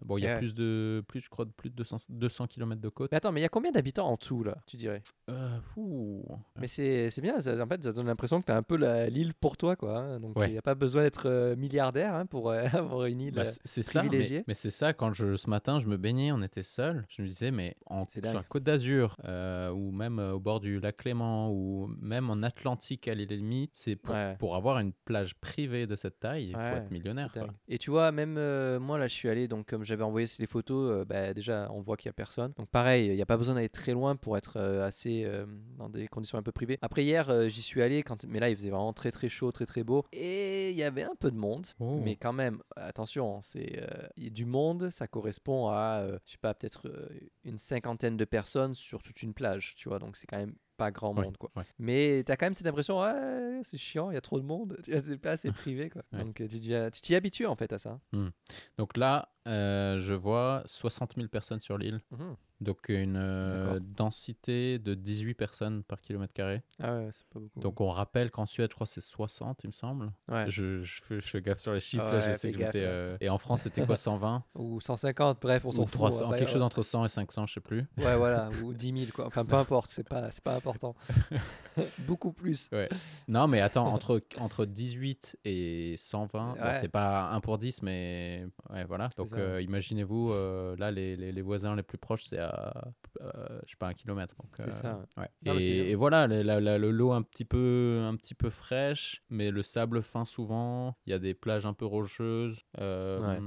bon, il y a Ouais. plus de, plus, je crois, de plus de 200, 200 km de côte. Mais attends, mais il y a combien d'habitants en tout là, tu dirais? Euh. Mais c'est bien, ça, en fait, ça donne l'impression que t'as un peu l'île pour toi quoi. hein. Donc il Ouais. n'y a pas besoin d'être euh, milliardaire hein, pour [LAUGHS] avoir une île. Bah, ça, mais, c'est ça, quand je, ce matin je me baignais, on était seul, je me disais, mais en, sur la côte d'Azur, euh, ou même au bord du lac Clément, ou même en Atlantique à l'île Elmi, c'est pour, Ouais. pour avoir une plage privée de cette taille, il faut être millionnaire. quoi. Et tu vois, même euh, moi là, je suis allé, donc comme j'avais envoyé les photos, euh, bah, déjà on voit qu'il y a personne. Donc pareil, il n'y a pas besoin d'aller très loin pour être euh, assez euh, dans des conditions un peu privées. Après hier, j'y suis allé, quand... mais là il faisait vraiment très très chaud, très très beau. Et il y avait un peu de monde, Oh. mais quand même, attention, c'est y a du monde, ça correspond à, je sais pas, peut-être une cinquantaine de personnes sur toute une plage, tu vois. Donc c'est quand même pas grand Ouais, monde quoi. ouais. Mais t'as quand même cette impression, ouais, c'est chiant, il y a trop de monde, tu [LAUGHS] c'est pas assez privé quoi. Ouais. Donc euh, tu deviens- tu t'y habitues en fait à ça. Donc là, euh, je vois 60 000 personnes sur l'île. Mhm. Donc une euh, densité de 18 personnes par kilomètre carré. Ah ouais, c'est pas beaucoup. Donc on rappelle qu'en Suède, je crois, c'est 60, il me semble. ouais. Je, je, fais, je fais gaffe sur les chiffres, Ah là, ouais, je sais fais que gaffe, j'étais, ouais. euh, Et en France, c'était quoi, 120 [LAUGHS] Ou 150, bref, on s'en Ou fout. 300, bah, quelque chose ouais. entre 100 et 500, je sais plus. Ouais, voilà, [LAUGHS] ou 10 000 quoi. Enfin, peu importe, c'est pas, c'est pas important. [LAUGHS] beaucoup plus. Non, mais attends, entre, entre 18 et 120, bon, Ouais. c'est pas 1 pour 10, mais ouais, voilà. Donc. Euh, imaginez-vous, euh, là, les, les, les voisins les plus proches, c'est à, euh, je sais pas, un kilomètre. C'est euh, ça, ouais. Non, mais c'est. Et, et voilà, le, la- la- le lot un petit, peu, un petit peu fraîche, mais le sable fin souvent. Il y a des plages un peu rocheuses. Ouais.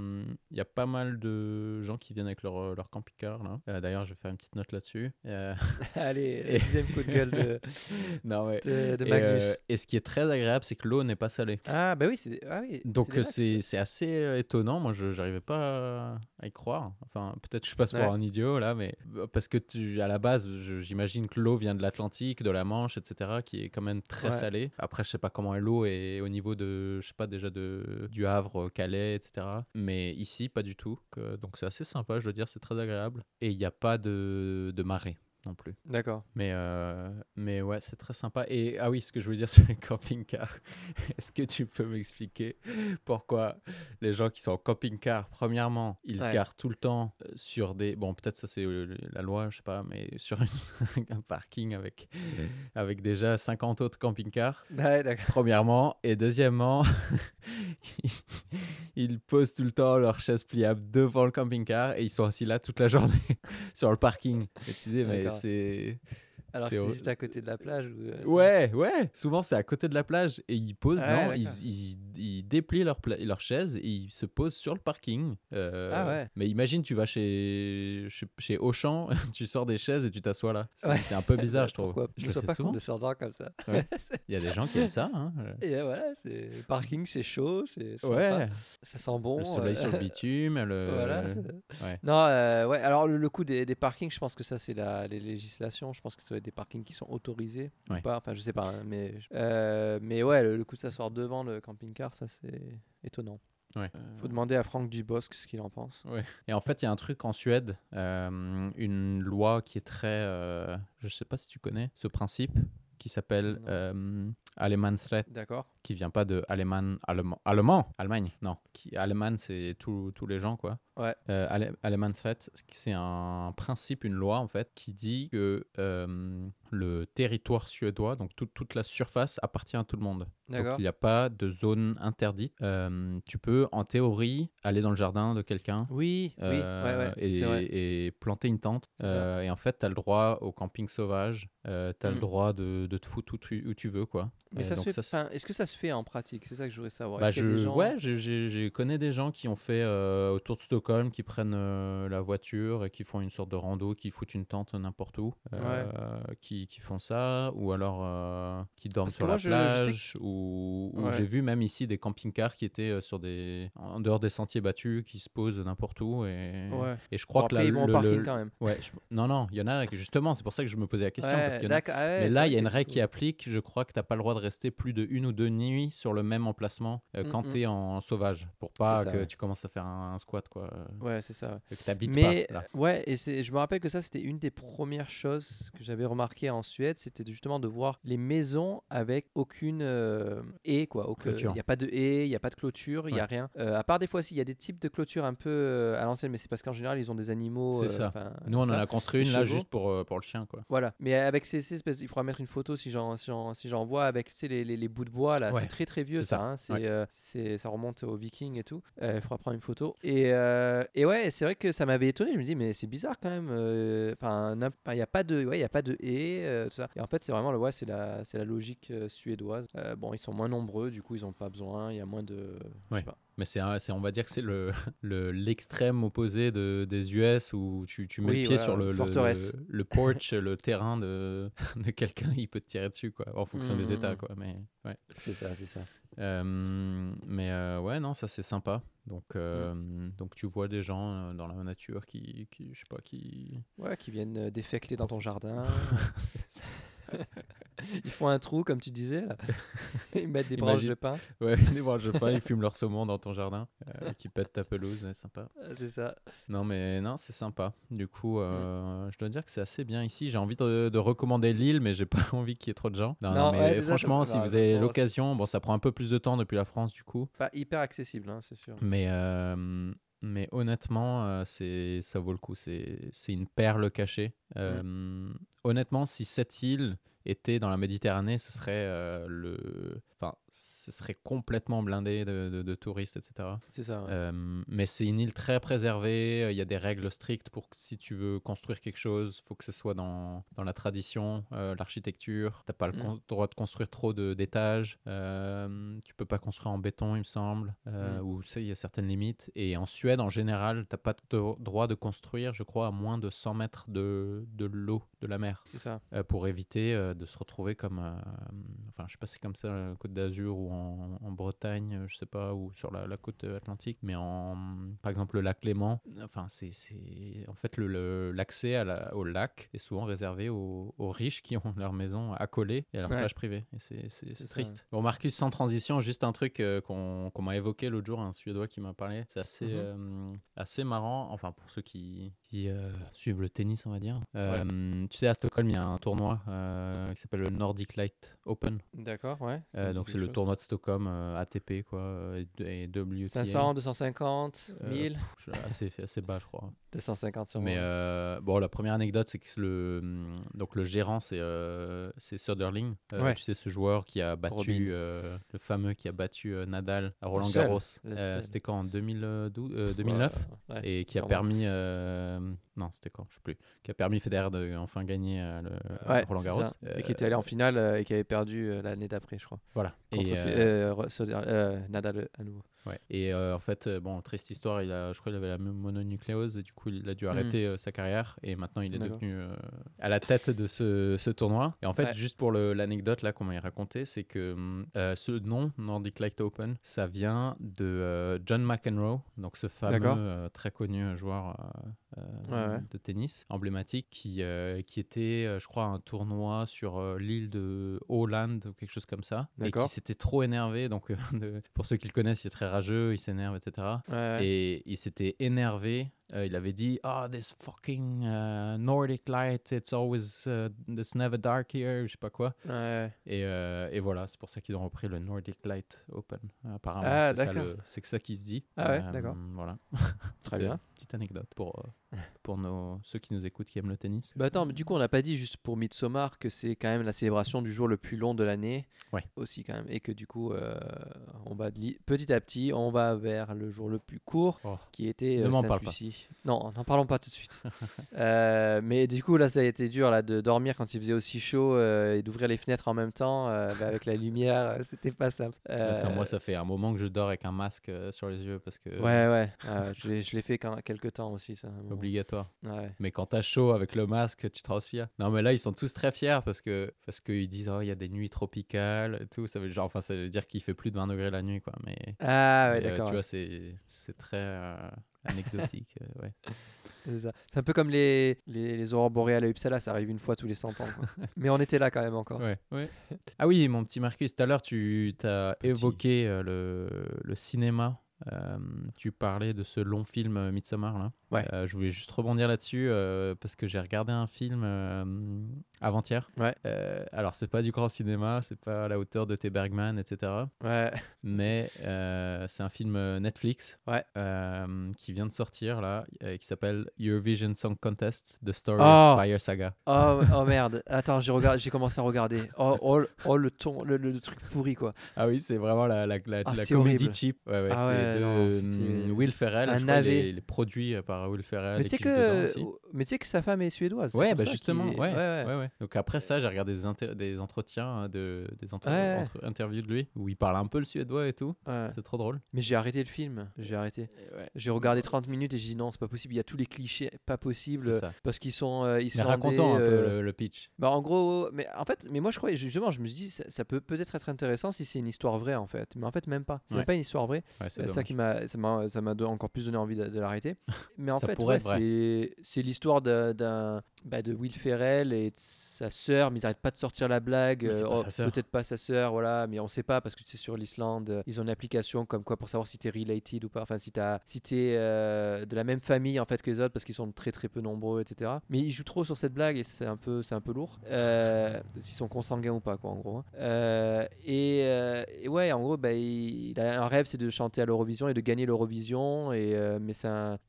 Il y a pas mal de gens qui viennent avec leur, leur camping-car. D'ailleurs, je vais faire une petite note là-dessus. [LAUGHS] Allez, le Et- deuxième coup de gueule de, [LAUGHS] non, ouais. de, Magnus. et ce qui est très agréable, c'est que l'eau n'est pas salée. Ah, bah oui. Ah, oui, Donc c'est assez étonnant. Moi, je n'arrivais pas à- à y croire. Enfin, peut-être que je passe pour Ouais. un idiot là, mais euh, parce que tu, à la base, j'imagine que l'eau vient de l'Atlantique, de la Manche, etc., qui est quand même très Ouais. salée. Après, je sais pas comment l'eau est au niveau de, je sais pas déjà de du Havre, euh, Calais, etc. Mais ici, pas du tout. Donc c'est assez sympa. Je veux dire, c'est très agréable. Et il n'y a pas de, de marée. Non plus. D'accord. Mais, euh, mais ouais, c'est très sympa. Et ah oui, ce que je voulais dire [LAUGHS] sur les camping-cars, [LAUGHS] est-ce que tu peux m'expliquer pourquoi les gens qui sont en camping-car, premièrement, ils se garent tout le temps euh, sur des. Bon, peut-être ça c'est euh, la loi, je sais pas, mais [LAUGHS] sur une- un parking avec, avec déjà 50 autres camping-cars. Ouais, d'accord. Premièrement. Et deuxièmement, ils posent tout le temps leur chaise pliable devant le camping-car et ils sont assis là toute la journée sur le parking. Et tu dis, mais D'accord. C'est. Alors c'est que c'est hor- juste à côté de la plage. ou, euh, Ouais, ouais, souvent c'est à côté de la plage et ils posent, Ah ouais, non, ils, d'accord. ils, ils déplient leur, leur chaise et ils se posent sur le parking. Euh, Ah ouais. Mais imagine, tu vas chez, chez, Auchan, [LAUGHS] tu sors des chaises et tu t'assois là. C'est Ouais. un peu bizarre, je trouve. Pourquoi Je le sois pas souvent. condescendant comme ça? Ouais. [LAUGHS] Il y a des gens qui aiment ça. Hein. euh. [LAUGHS] Et euh, voilà, le parking, c'est chaud, c'est ça sent bon. le soleil euh, sur le bitume. Le... Voilà. Non, euh, ouais. Alors le, le coup des, des parkings, je pense que ça c'est la les législations. Je pense que ça doit être des parkings qui sont autorisés ou pas. Enfin, je sais pas. hein, mais euh, mais ouais, le, le coup de s'asseoir devant le camping-car, ça c'est étonnant. Ouais. Faut demander à Franck Dubosc ce qu'il en pense. Ouais. Et en fait, il y a un truc en Suède, euh, une loi qui est très. euh, je sais pas si tu connais ce principe, qui s'appelle euh, D'accord. qui vient pas de allemand, allemand, allemand, Allemagne, non. Qui, allemand, c'est tous les gens, quoi. Ouais. Euh, c'est un principe, une loi, en fait, qui dit que euh, le territoire suédois, donc toute- toute la surface, appartient à tout le monde. Donc il n'y a pas de zone interdite. Euh, tu peux, en théorie, aller dans le jardin de quelqu'un Oui, oui, ouais, euh, ouais. c'est vrai. et, planter une tente. Euh, et en fait, tu as le droit au camping sauvage. tu as le Mm. droit de, de te foutre où tu, où tu veux. quoi. Mais ça se fait. enfin, Est-ce que ça se fait en pratique? C'est ça que je voudrais savoir. bah, des je, gens- ouais, je, j'ai- j'ai connais des gens qui ont fait autour de Stockholm, qui prennent la voiture et qui font une sorte de rando, qui foutent une tente n'importe où, qui, qui font ça, ou alors euh, qui dorment Parce que sur la je- je sais plage, ou, ou Ouais. j'ai vu même ici des camping-cars qui étaient euh, sur des, en dehors des sentiers battus, qui se posent n'importe où, et, Ouais. et je crois Bon, que la- ils vont le- parking le- quand même. Ouais, je- non, non, il y en a, justement, c'est pour ça que je me posais la question. parce a- d'accord. Ah mais là, il y a que une règle qui applique. Je crois que tu n'as pas le droit de rester plus de une ou deux nuits sur le même emplacement euh, quand Mm, mm. tu es en sauvage. Pour pas ça, que tu commences à faire un, un squat, quoi. Ouais, c'est ça. Que tu Mais pas là. ouais, et c'est, je me rappelle que ça c'était une des premières choses que j'avais remarqué en Suède, c'était justement de voir les maisons avec aucune euh, haie quoi. Il n'y a pas de haie, il n'y a pas de clôture, il n'y a rien. Euh, à part des fois, si il y a des types de clôtures un peu euh, à l'ancienne, mais c'est parce qu'en général ils ont des animaux. C'est euh, ça. Nous, on en a construit une là juste pour, euh, pour le chien, quoi. Voilà, mais avec ces, ces espèces, il faudra mettre une photo si j'en si si vois avec tu sais, les, les, les bouts de bois là, Ouais, c'est très très vieux ça, ça, hein, ouais. ça remonte aux Vikings et tout. Il faudra prendre une photo. Et, et ouais, c'est vrai que ça m'avait étonné. Je me dis mais c'est bizarre quand même. Enfin, il y a pas de ouais, il a pas de haie, euh, tout ça. Et en fait, c'est vraiment le ouais, c'est la c'est la logique euh, suédoise. Euh, bon, ils sont moins nombreux, du coup ils ont pas besoin. Il y a moins de je Ouais. sais pas. Mais c'est, un- c'est- on va dire que c'est le, [LAUGHS] le, l'extrême opposé de, des US où tu, tu mets Oui, le pied voilà, sur le, le, forteresse. le, le porch, le terrain de, [LAUGHS] de quelqu'un, il peut te tirer dessus, quoi, en fonction des Mhm. États, quoi. Mais, ouais. C'est ça, c'est ça. Euh, mais euh, ouais, non, ça c'est sympa. Donc, euh, donc tu vois des gens dans la nature qui, qui je sais pas, qui. Ouais, qui viennent défecter dans ton jardin. [LAUGHS] [LAUGHS] [LAUGHS] Ils font un trou, comme tu disais, là. [LAUGHS] Ils mettent des branches Imagine- de pin. Ouais, [LAUGHS] des branches de pin, ils fument leur saumon dans ton jardin, euh, qui pètent ta pelouse, ouais, sympa. Euh, C'est ça. Non, mais non, c'est sympa. Du coup, euh, je dois dire que c'est assez bien ici. J'ai envie de, de recommander l'île, mais j'ai pas envie qu'il y ait trop de gens. Non, Non, non, mais ouais, franchement, ça- si non, vous avez l'occasion, bon, ça prend un peu plus de temps depuis la France, du coup. Pas hyper accessible, hein, c'est sûr. Mais, euh, mais honnêtement, euh, c'est, ça vaut le coup. C'est, une perle cachée. Euh, Honnêtement, si cette île était dans la Méditerranée, ce serait, euh, le... enfin, ce serait complètement blindé de, de- de touristes, etc. C'est ça. ouais. Euh, mais c'est une île très préservée. Il y a des règles strictes pour que si tu veux construire quelque chose, il faut que ce soit dans, dans la tradition, euh, l'architecture. Tu n'as pas le Mm. droit de construire trop d'étages. Euh, tu peux pas construire en béton, il me semble. Euh, Mm. Ou ça, il y a certaines limites. Et en Suède, en général, tu n'as pas de droit de construire, je crois, à moins de 100 mètres de, de l'eau, de la mer, C'est ça. euh, pour éviter euh, de se retrouver comme, euh, enfin, je sais pas si c'est comme ça, la Côte d'Azur ou en, en Bretagne, je sais pas, ou sur la, la côte atlantique, mais en, par exemple, le lac Léman, enfin, c'est, en fait, le, le- l'accès à la- au lac est souvent réservé aux, aux riches qui ont leur maison accolée et à leur Ouais. plage privée. Et c'est, ça. triste. Bon, Marcus, sans transition, juste un truc euh, qu'on, m'a évoqué l'autre jour, un Suédois qui m'a parlé. C'est assez, Mhm. euh, assez marrant, enfin, pour ceux qui, qui euh, suivent le tennis, on va dire. Euh, Tu sais, à Stockholm, il y a un tournoi qui s'appelle le Nordic Light Open. D'accord, ouais. donc, c'est quelque le tournoi de Stockholm, euh, ATP, quoi, euh, et, WTA. 500, 250, Euh, 1000, Je suis assez, assez bas, je crois. [LAUGHS] 250 sûrement. Mais euh, bon, la première anecdote, c'est que le, donc le gérant, c'est c'est Söderling. Ouais. Tu sais, ce joueur qui a battu, le fameux qui a battu Nadal à Roland Garros. C'était quand En 2012, euh, 2009 Ouais, ouais, Et qui a permis. non, c'était quand Je sais plus. Qui a permis Federer de enfin gagner le Roland Garros. Et qui était allé en finale et qui avait perdu l'année d'après, je crois. Voilà. Et, Fe- euh, euh, euh, Nadal à nouveau. Ouais. Et euh, en fait, euh, bon, triste histoire, il a, je crois qu'il avait la mononucléose et du coup, il a dû arrêter euh, sa carrière et maintenant il est devenu euh, à la tête de ce, ce tournoi. Et en fait, Ouais. juste pour l'anecdote là qu'on m'a raconté, c'est que euh, ce nom, Nordic Light Open, ça vient de John McEnroe, donc ce fameux très connu joueur euh, Ouais, de tennis emblématique qui, euh, qui était, euh, je crois, un tournoi sur l'île de Hollande ou quelque chose comme ça. Et qui s'était trop énervé. Donc, [LAUGHS] de- pour ceux qui le connaissent, il est très rageux, il s'énerve, etc. Ouais, ouais. Et il s'était énervé. Euh, il avait dit Ah, this fucking uh, Nordic light, it's always, uh, it's never dark here, je sais pas quoi. Ouais, Et, euh, et voilà, c'est pour ça qu'ils ont repris le Nordic Light Open. Apparemment, Ah, c'est ça d'accord. le- c'est que ça qui se dit. Ah ouais, Euh, d'accord. Voilà. [LAUGHS] Très bien. euh, Petite anecdote pour, euh, pour nos, ceux qui nous écoutent qui aiment le tennis. Bah attends, mais du coup, on n'a pas dit juste pour Midsommar que c'est quand même la célébration du jour le plus long de l'année. Ouais. Aussi, quand même. Et que du coup, euh, on va de li- petit à petit, on va vers le jour le plus court Oh. qui était Ne euh, m'en parle pas. Non, n'en parlons pas tout de suite. [LAUGHS] Euh, mais du coup, là, ça a été dur là, de dormir quand il faisait aussi chaud euh, et d'ouvrir les fenêtres en même temps euh, bah, [LAUGHS] avec la lumière. C'était pas simple. Attends, moi, ça fait un moment que je dors avec un masque sur les yeux parce que Ouais, ouais. je l'ai- fait quand, quelques temps aussi, ça. obligatoire. Ouais. Mais quand t'as chaud avec le masque, tu te rends fier. Non, mais là, ils sont tous très fiers parce que parce qu'ils disent oh il y a des nuits tropicales et tout. Ça veut genre enfin ça veut dire qu'il fait plus de 20 degrés la nuit quoi. Mais Ah, ouais, d'accord. tu vois c'est c'est très anecdotique. euh, ouais. [LAUGHS] C'est ça. C'est un peu comme les, les, les aurores boréales à Uppsala, ça arrive une fois tous les 100 ans. quoi. [LAUGHS] Mais on était là quand même encore. Ouais, ouais. Ah oui, mon petit Marcus, tout à l'heure, tu as Petit. évoqué euh, le, le cinéma. Euh, tu parlais de ce long film euh, Midsommar là. Ouais. Euh, je voulais juste rebondir là-dessus parce que j'ai regardé un film avant-hier. Ouais. Alors c'est pas du grand cinéma, c'est pas à la hauteur de T. Bergman, etc. Ouais. Mais c'est un film Netflix Ouais. qui vient de sortir là, qui s'appelle Eurovision Song Contest: The Story Oh. of Fire Saga. Oh, oh merde. Attends, j'ai commencé à regarder. Oh, oh, le- oh, le ton, le, truc pourri quoi. Ah oui, c'est vraiment la, la, la, Ah, la comédie horrible. cheap. Ouais, ouais, Ah ouais, de non, hum, Will Ferrell. un je crois, euh, par Will Ferrell. Mais tu sais que, mais tu sais que sa femme est suédoise. Ouais, bah justement, ouais, ouais, ouais, ouais. Donc après ça, j'ai regardé des, inter- des entretiens, hein, de, des entre- interviews de lui, où il parle un peu le suédois et tout. C'est trop drôle. Mais j'ai arrêté le film. J'ai arrêté. J'ai regardé 30 minutes et j'ai dit non, c'est pas possible. Il y a tous les clichés pas ça. parce qu'ils sont euh, Mais islandais. racontons un peu euh, le, le pitch. Bah en gros, mais en fait, mais moi je croyais justement, je me suis dit ça, ça peut peut-être être intéressant si c'est une histoire vraie en fait, mais en fait même pas. C'est même Ouais. pas une histoire vraie. Ouais, ça qui m'a, ça m'a, ça m'a don- encore plus donné envie de, de l'arrêter. Mais en Ça fait, ouais, c'est, l'histoire d'un- bah, de Will Ferrell et de sa sœur, mais ils arrêtent pas de sortir la blague. Euh, oh, peut-être pas sa sœur, voilà, mais on sait pas parce que c'est sur l'Islande, euh, ils ont une application comme quoi pour savoir si t'es related ou pas, enfin si t'as, si t'es euh, de la même famille en fait que les autres parce qu'ils sont très très peu nombreux, etc. Mais ils jouent trop sur cette blague et c'est un peu, c'est un peu lourd. Euh, [LAUGHS] s'ils sont consanguins ou pas, quoi, en gros. hein. Euh, et, et ouais, en gros, bah, il, il a un rêve, c'est de chanter à l'Eurovision et de gagner l'Eurovision. Et mais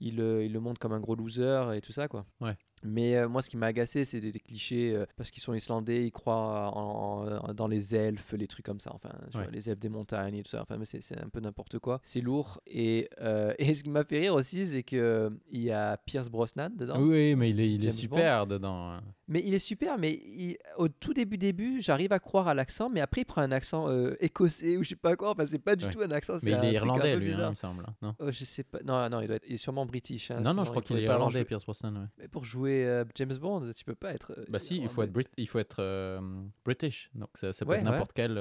il, le- il le montre comme un gros loser et tout ça, quoi. Ouais. Mais euh, moi, ce qui m'a agacé, c'est des, des clichés euh, parce qu'ils sont islandais, ils croient en- en- dans les elfes, les trucs comme ça. Enfin, tu Ouais. vois, les elfes des montagnes et tout ça. Enfin, mais c'est un peu n'importe quoi. C'est lourd. Et, euh, [LAUGHS] et ce qui m'a fait rire aussi, c'est que il y a Pierce Brosnan dedans. Oui, mais il est, il est super dedans. Mais il est super, mais il- au tout début début, j'arrive à croire à l'accent, mais après il prend un accent euh, écossais ou je sais pas quoi. Enfin, c'est pas du Ouais. tout un accent. Mais il est irlandais, lui, hein, il me semble. hein, Non, Oh, je sais pas. Non, non, il, doit être... il est sûrement british. hein, non, non, je crois il qu'il est irlandais, jouer- Pierce Brosnan. ouais. Mais pour jouer euh, James Bond, tu peux pas être. euh, Bah si, il faut être, Brit- il faut être euh, British. Donc ça, ça peut Ouais, être n'importe quel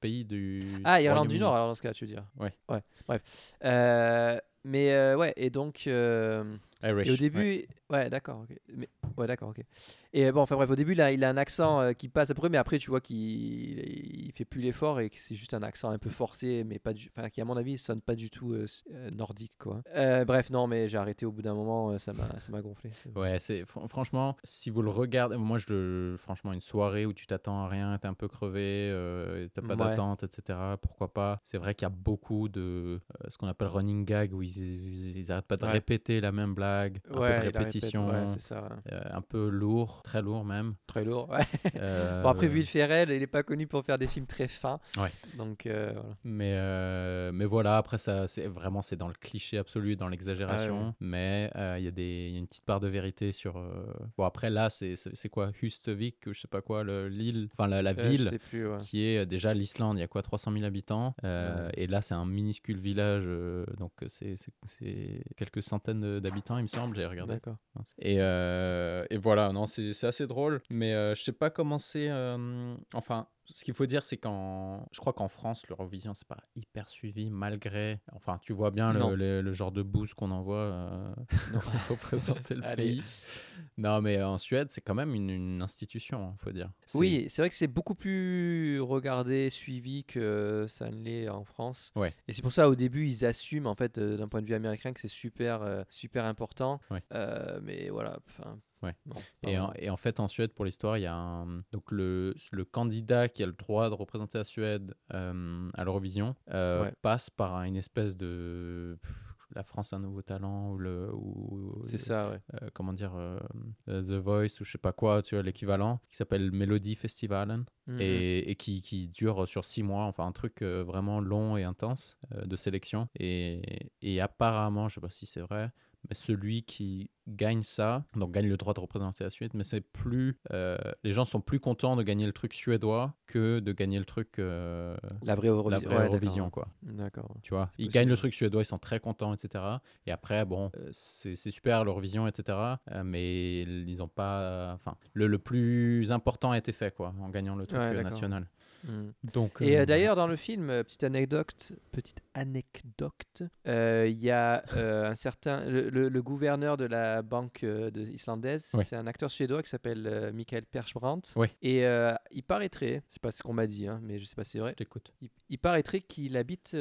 pays du. Ah, Irlande du. Nord, alors dans ce cas, tu veux dire. Ouais. Ouais, bref. Mais ouais, et donc. Irish. Et au début, ouais, d'accord, ok. Mais ouais, d'accord, ok. Et euh, bon, enfin bref, au début, là, il a un accent euh, qui passe à peu près, mais après, tu vois qu'il il fait plus l'effort et que c'est juste un accent un peu forcé, mais pas du, enfin, qui à mon avis sonne pas du tout euh, nordique, quoi. Euh, bref, non, mais j'ai arrêté au bout d'un moment, ça m'a, ça m'a gonflé. Ouais, c'est fr- franchement, si vous le regardez, moi je le, franchement une soirée où tu t'attends à rien, t'es un peu crevé, t'as pas Ouais. d'attente, etc. Pourquoi pas? C'est vrai qu'il y a beaucoup de ce qu'on appelle running gag où ils, ils, ils arrêtent pas de Ouais. répéter la même blague, un peu de il ouais, c'est ça. euh, un peu lourd, très lourd même. Très lourd. Ouais. Euh, Bon, après, Will Ferrell, il est pas connu pour faire des films très fins. Ouais. Donc, euh, voilà. Mais, euh, mais voilà, après, ça, c'est vraiment c'est dans le cliché absolu, dans l'exagération. Ah ouais. Mais il y, y a une petite part de vérité sur. Bon, après, là, c'est quoi? Hustvik, ou je sais pas quoi, le- l'île, enfin la, la je ville. sais plus, ouais. Qui est déjà l'Islande, il y a quoi? 300 000 habitants. Et là, c'est un minuscule village, donc c'est c'est- c'est quelques centaines d'habitants, il me semble, j'ai regardé. D'accord. Et, euh, et voilà, non, c'est assez drôle. Mais euh, je sais pas comment c'est. euh, enfin, ce qu'il faut dire, c'est qu'en. Je crois qu'en France, l'Eurovision, c'est pas hyper suivi, malgré. Enfin, tu vois bien le, le- le genre de boost qu'on envoie euh, Non. [LAUGHS] pour présenter le [LAUGHS] pays. Non, mais en Suède, c'est quand même une, une institution, il faut dire. Oui, c'est vrai que c'est beaucoup plus regardé, suivi que ça ne l'est en France. Ouais. Et c'est pour ça au début ils assument en fait euh, d'un point de vue américain que c'est super euh, super important. Ouais. Euh, mais voilà, enfin. Ouais. non, pas Et en, vraiment. et en fait, en Suède, pour l'histoire, il y a un, donc le, le candidat qui a le droit de représenter la Suède euh, à l'Eurovision euh, Ouais. passe par une espèce de la France a un nouveau talent ou le ou c'est ça, ouais. euh, comment dire euh, The Voice ou je sais pas quoi, tu vois l'équivalent qui s'appelle Melody Festivalen Mhm. et, et qui, qui dure sur six mois, enfin un truc euh, vraiment long et intense de sélection. Et, et apparemment, je sais pas si c'est vrai, mais celui qui gagne ça, donc gagne le droit de représenter la Suède, mais c'est plus. euh, les gens sont plus contents de gagner le truc suédois que de gagner le truc. euh, La vraie la Eurovision. vraie ouais, Eurovision, quoi. D'accord. Tu vois, ils gagnent le truc suédois, ils sont très contents, etc. Et après, bon, euh, c'est super l'Eurovision, etc. euh, mais ils ont pas. Enfin, le, le plus important a été fait, quoi, en gagnant le truc Ouais, euh, national. Donc, Et euh, euh, d'ailleurs, dans le film, euh, petite anecdote, petite anecdote, euh, il y a un certain, le, le- le gouverneur de la banque de- islandaise, Ouais. c'est un acteur suédois qui s'appelle Michael Persbrandt. Ouais. Et il paraîtrait, c'est pas ce qu'on m'a dit, hein, mais je sais pas si c'est vrai. Il, il paraîtrait qu'il habite, il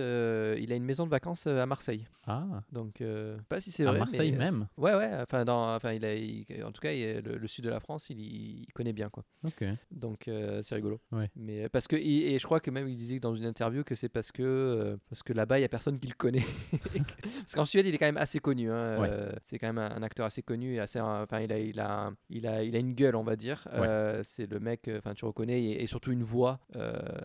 a une maison de vacances à Marseille. Ah, Donc, pas si c'est à vrai. Marseille mais, euh, même. Ouais, ouais. Enfin, dans, enfin, il a, il- en tout cas, il- le, le sud de la France, il, connaît bien, quoi. Ok. Donc c'est rigolo. Ouais. Mais parce que et, et je crois que même il disait dans une interview que c'est parce que euh, parce que là-bas il y a personne qui le connaît. [LAUGHS] parce qu'en Suède il est quand même assez connu. hein, Ouais. euh, c'est quand même un, un acteur assez connu et assez. Enfin il a il a il a il a une gueule on va dire. Ouais. Euh, c'est le mec. Enfin tu reconnais et, et surtout une voix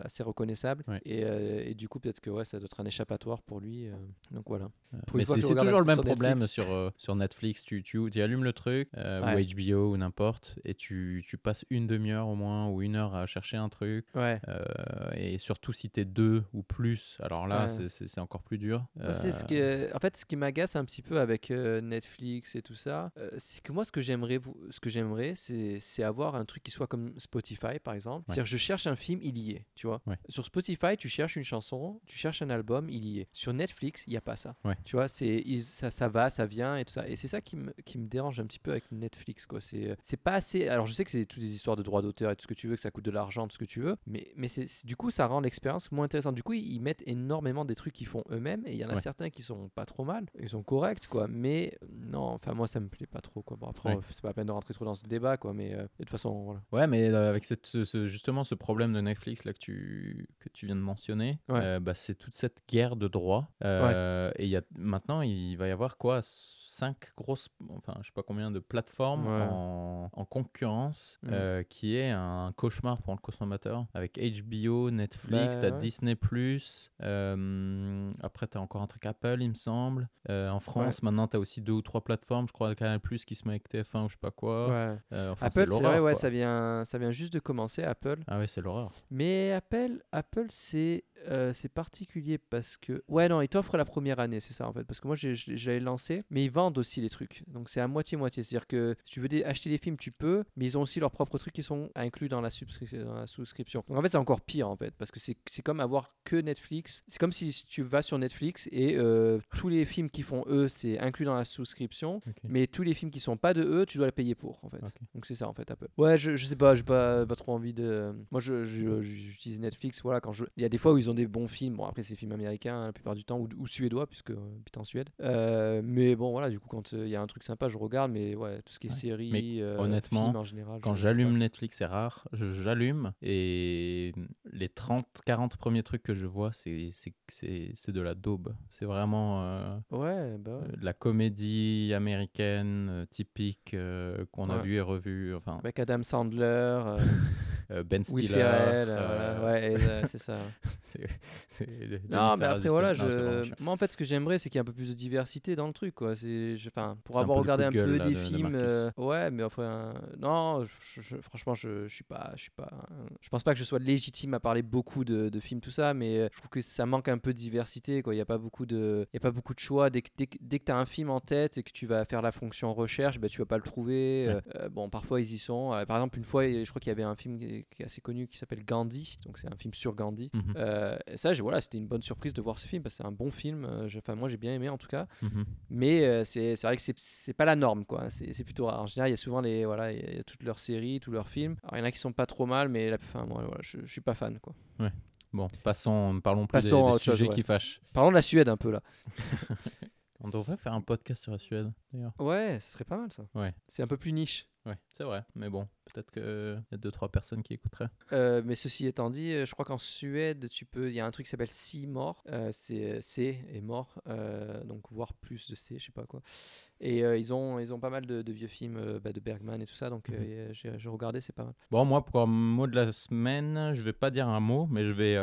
assez reconnaissable. Ouais. Et, et du coup peut-être que ouais ça doit être un échappatoire pour lui. donc voilà. Mais c'est toujours le même sur problème sur, sur Netflix. Tu, tu, tu allumes le truc, ou HBO ou n'importe, et tu, tu passes une demi-heure au moins, ou une heure à chercher un truc. Ouais. euh, et surtout si t'es deux ou plus, alors là, Ouais. c'est- encore plus dur. Moi, c'est ce Euh, En fait, ce qui m'agace un petit peu avec euh, Netflix et tout ça, euh, c'est que moi, ce que j'aimerais, ce que j'aimerais, c'est, avoir un truc qui soit comme Spotify, par exemple. C'est-à-dire, je cherche un film, il y est, tu vois. Ouais. Sur Spotify, tu cherches une chanson, tu cherches un album, il y est. Sur Netflix, il n'y a pas ça. Tu vois, c'est, ça, ça va, ça vient et tout ça. Et c'est ça qui me, qui me dérange un petit peu avec Netflix, quoi. C'est, euh, c'est pas assez. Alors, je sais que c'est toutes des histoires de droits d'auteur et tout ce que tu veux, que ça coûte de l'argent, tout ce que tu veux, mais, mais du coup, ça rend l'expérience moins intéressante. Du coup, ils, ils mettent énormément des trucs qu'ils font eux-mêmes et il y en a Ouais. certains qui sont pas trop mal, ils sont corrects, quoi. Mais euh, non, enfin, moi, ça me plaît pas trop, quoi. Bon, après, Ouais. c'est pas la peine de rentrer trop dans ce débat, quoi, mais euh, de toute façon, voilà. Ouais, mais euh, avec cette, ce- ce- justement ce problème de Netflix là que tu, que tu viens de mentionner, Ouais. euh, bah, c'est toute cette guerre de droits. Et il y a, maintenant, il va y avoir quoi Cinq grosses, enfin, je sais pas combien de plateformes Ouais. en, en concurrence, Mm. euh, qui est un cauchemar pour le consommateur. Avec HBO, Netflix, Bah, t'as ouais. Disney+, euh, après t'as encore un truc Apple, il me semble. Euh, en France, maintenant, t'as aussi deux ou trois plateformes, je crois, Canal+, qui se met avec TF1 ou je sais pas quoi. Ouais. Euh, enfin, Apple, c'est vrai, ouais, ça vient, ça vient juste de commencer, Apple. Ah ouais, c'est l'horreur. Mais Apple, Apple c'est euh, c'est particulier parce que. Ouais, non, ils t'offrent la première année, c'est ça en fait. Parce que moi, j'avais lancé, mais ils vendent aussi les trucs. Donc c'est à moitié-moitié. C'est-à-dire que si tu veux des- acheter des films, tu peux, mais ils ont aussi leurs propres trucs qui sont inclus dans la, dans la souscription. Donc en fait, c'est encore pire en fait. Parce que c'est comme avoir que Netflix. C'est comme si tu vas sur Netflix et euh, tous les films qui font eux, c'est inclus dans la souscription. Mais tous les films qui sont pas de eux, tu dois les payer pour en fait. Donc c'est ça en fait un peu. Ouais, je, je sais pas, j'ai pas, pas trop envie de. Moi, je, je- j'utilise Netflix. Voilà, quand je. Il y a des fois où ils ont des bons films. Bon, après c'est films américains hein, la plupart du temps ou, ou suédois puisque euh, j'habite en Suède. Euh, mais bon, voilà, du coup quand euh, il y a un truc sympa, je regarde. Mais ouais, tout ce qui est Ouais. série, Mais euh, honnêtement, films en général. Quand j'allume. Netflix, c'est rare. J'allume et les 30, 40 premiers trucs que je vois, c'est de la daube. C'est vraiment Ouais, bah ouais. la comédie américaine typique qu'on a vue et revue. Enfin, Avec Adam Sandler, [LAUGHS] Ben Will Stiller. Ferrell, euh, euh, ouais, euh, c'est ça. [LAUGHS] Non, mais après, voilà, Non, je... moi en fait, ce que j'aimerais, c'est qu'il y ait un peu plus de diversité dans le truc, quoi. C'est, je- enfin, pour un avoir peu regardé un gueule, peu là, des de- de films, euh, ouais, mais enfin, non, je- franchement, je, suis pas, je suis pas, je pense pas que je sois légitime à parler beaucoup de, de films, tout ça, mais euh, je trouve que ça manque un peu de diversité, quoi. Il y a pas beaucoup de, il y a pas beaucoup de choix. Dès que, dès que, dès que t'as un film en tête et que tu vas faire la fonction recherche, bah, tu vas pas le trouver. Ouais. Euh, euh, bon, parfois ils y sont. Euh, par exemple, une fois, je crois qu'il y avait un film qui est, qui est assez connu qui s'appelle Gandhi, donc c'est un film sur Gandhi. Euh, et ça, voilà, c'était une bonne surprise de voir ce film parce que c'est un bon film. euh, Enfin, moi, j'ai bien aimé en tout cas. Mhm. Mais euh, c'est vrai que c'est- pas la norme, quoi. C'est plutôt rare. En général, il y a souvent les, voilà, il y a- toutes leurs séries, tous leurs films. Alors, il y en a qui sont pas trop mal, mais la, enfin, moi, voilà, je, je suis pas fan, quoi. Bon, passons, parlons plus des- Passons des, chose, sujets ouais. qui fâchent. Parlons de la Suède un peu là. [LAUGHS] On devrait faire un podcast sur la Suède, d'ailleurs. Ouais, ça serait pas mal ça. Ouais. C'est un peu plus niche. Ouais, c'est vrai. Mais bon, peut-être qu'il y a deux, trois personnes qui écouteraient. Euh, mais ceci étant dit, euh, je crois qu'en Suède, tu peux, il y a un truc qui s'appelle C mort. Euh, c'est C et mort, euh, donc voire plus de C, je sais pas quoi. Et ils ont, ils ont pas mal de, de vieux films bah, de Bergman et tout ça, donc Mhm. euh, j'ai regardé, c'est pas mal. Bon, moi, pour un mot de la semaine, je vais pas dire un mot, mais je vais,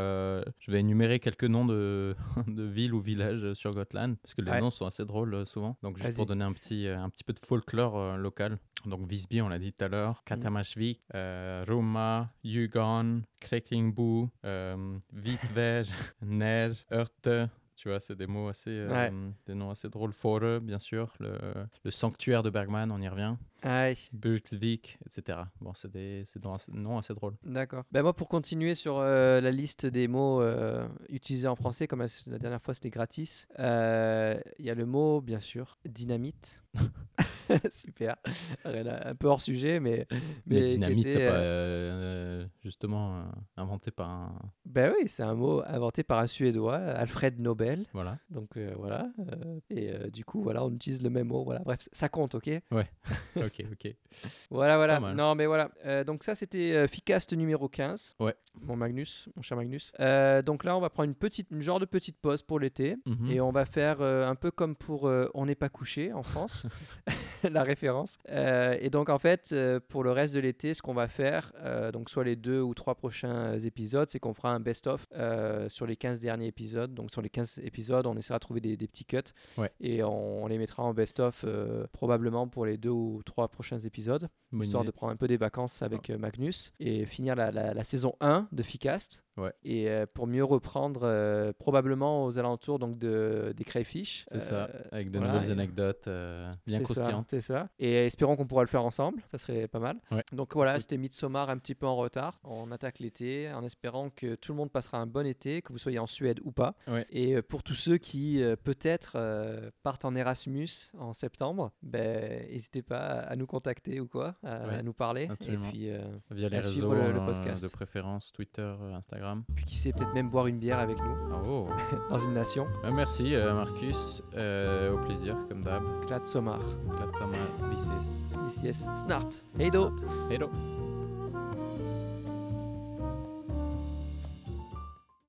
je vais énumérer quelques noms de, [LAUGHS] de villes ou villages sur Gotland, parce que les Ouais. noms sont assez drôles souvent. Donc, juste pour donner un petit, un petit peu de folklore local. Donc, Visby, on l'a dit tout à l'heure, Katamashvik, euh, Roma, Yugon, Kreklingbu, euh, [LAUGHS] Neige, Örte. Tu vois, c'est des mots assez, euh, Ouais. des noms assez drôles. Fore, bien sûr, le, le sanctuaire de Bergman, on y revient. Aïe. Burksvik, etc. Bon, c'est des, noms assez drôles. D'accord. Ben moi, pour continuer sur euh, la liste des mots euh, utilisés en français, comme la, la dernière fois c'était gratis, euh, il y a le mot, bien sûr, dynamite. [LAUGHS] [LAUGHS] Super. Rien à- Un peu hors sujet, mais. Mais, dynamite, était, c'est pas euh, euh, justement euh, inventé par un. Ben oui, c'est un mot inventé par un Suédois, Alfred Nobel. Voilà. Donc euh, voilà. euh, et euh, du coup, voilà, on utilise le même mot. Voilà. Bref, ça compte, ok? [LAUGHS] ok, ok. Voilà, voilà. Non, mais voilà. Euh, donc ça, c'était euh, Ficast numéro 15. Ouais. Mon Magnus, mon cher Magnus. Euh, donc là, on va prendre une petite, une genre de petite pause pour l'été. Mhm. Et on va faire euh, un peu comme pour On n'est pas couché en France, [LAUGHS] [LAUGHS] la référence. Et donc en fait, pour le reste de l'été, ce qu'on va faire, donc soit les deux ou trois prochains épisodes, c'est qu'on fera un best-of sur les 15 derniers épisodes. Donc sur les 15 épisodes, on essaiera de trouver des, des petits cuts. Ouais. Et on, on les mettra en best-of probablement pour les deux ou trois prochains épisodes, histoire idée. de prendre un peu des vacances avec euh, Magnus et finir la, la- la saison 1 de Ficast. Ouais. Et euh, pour mieux reprendre euh, probablement aux alentours donc de, des crayfish. C'est ça, Euh, avec de voilà, nouvelles anecdotes bien croustillantes. C'est ça. Et espérons qu'on pourra le faire ensemble. Ça serait pas mal. Ouais. Donc voilà, c'était Midsommar un petit peu en retard. On attaque l'été en espérant que tout le monde passera un bon été, que vous soyez en Suède ou pas. Ouais. Et pour tous ceux qui peut-être partent en Erasmus en septembre, ben, n'hésitez pas à nous contacter ou quoi, à, nous parler. absolument. Et puis, Via les réseaux le- le podcast. de préférence, Twitter, euh, Instagram. puis qui sait peut-être même boire une bière avec nous Ah, oh. [LAUGHS] dans une nation. Euh, merci euh, Marcus, Euh, au plaisir comme d'hab. Glad Sommar. Glad summer, bis Yes, yes. Snart. Hej då!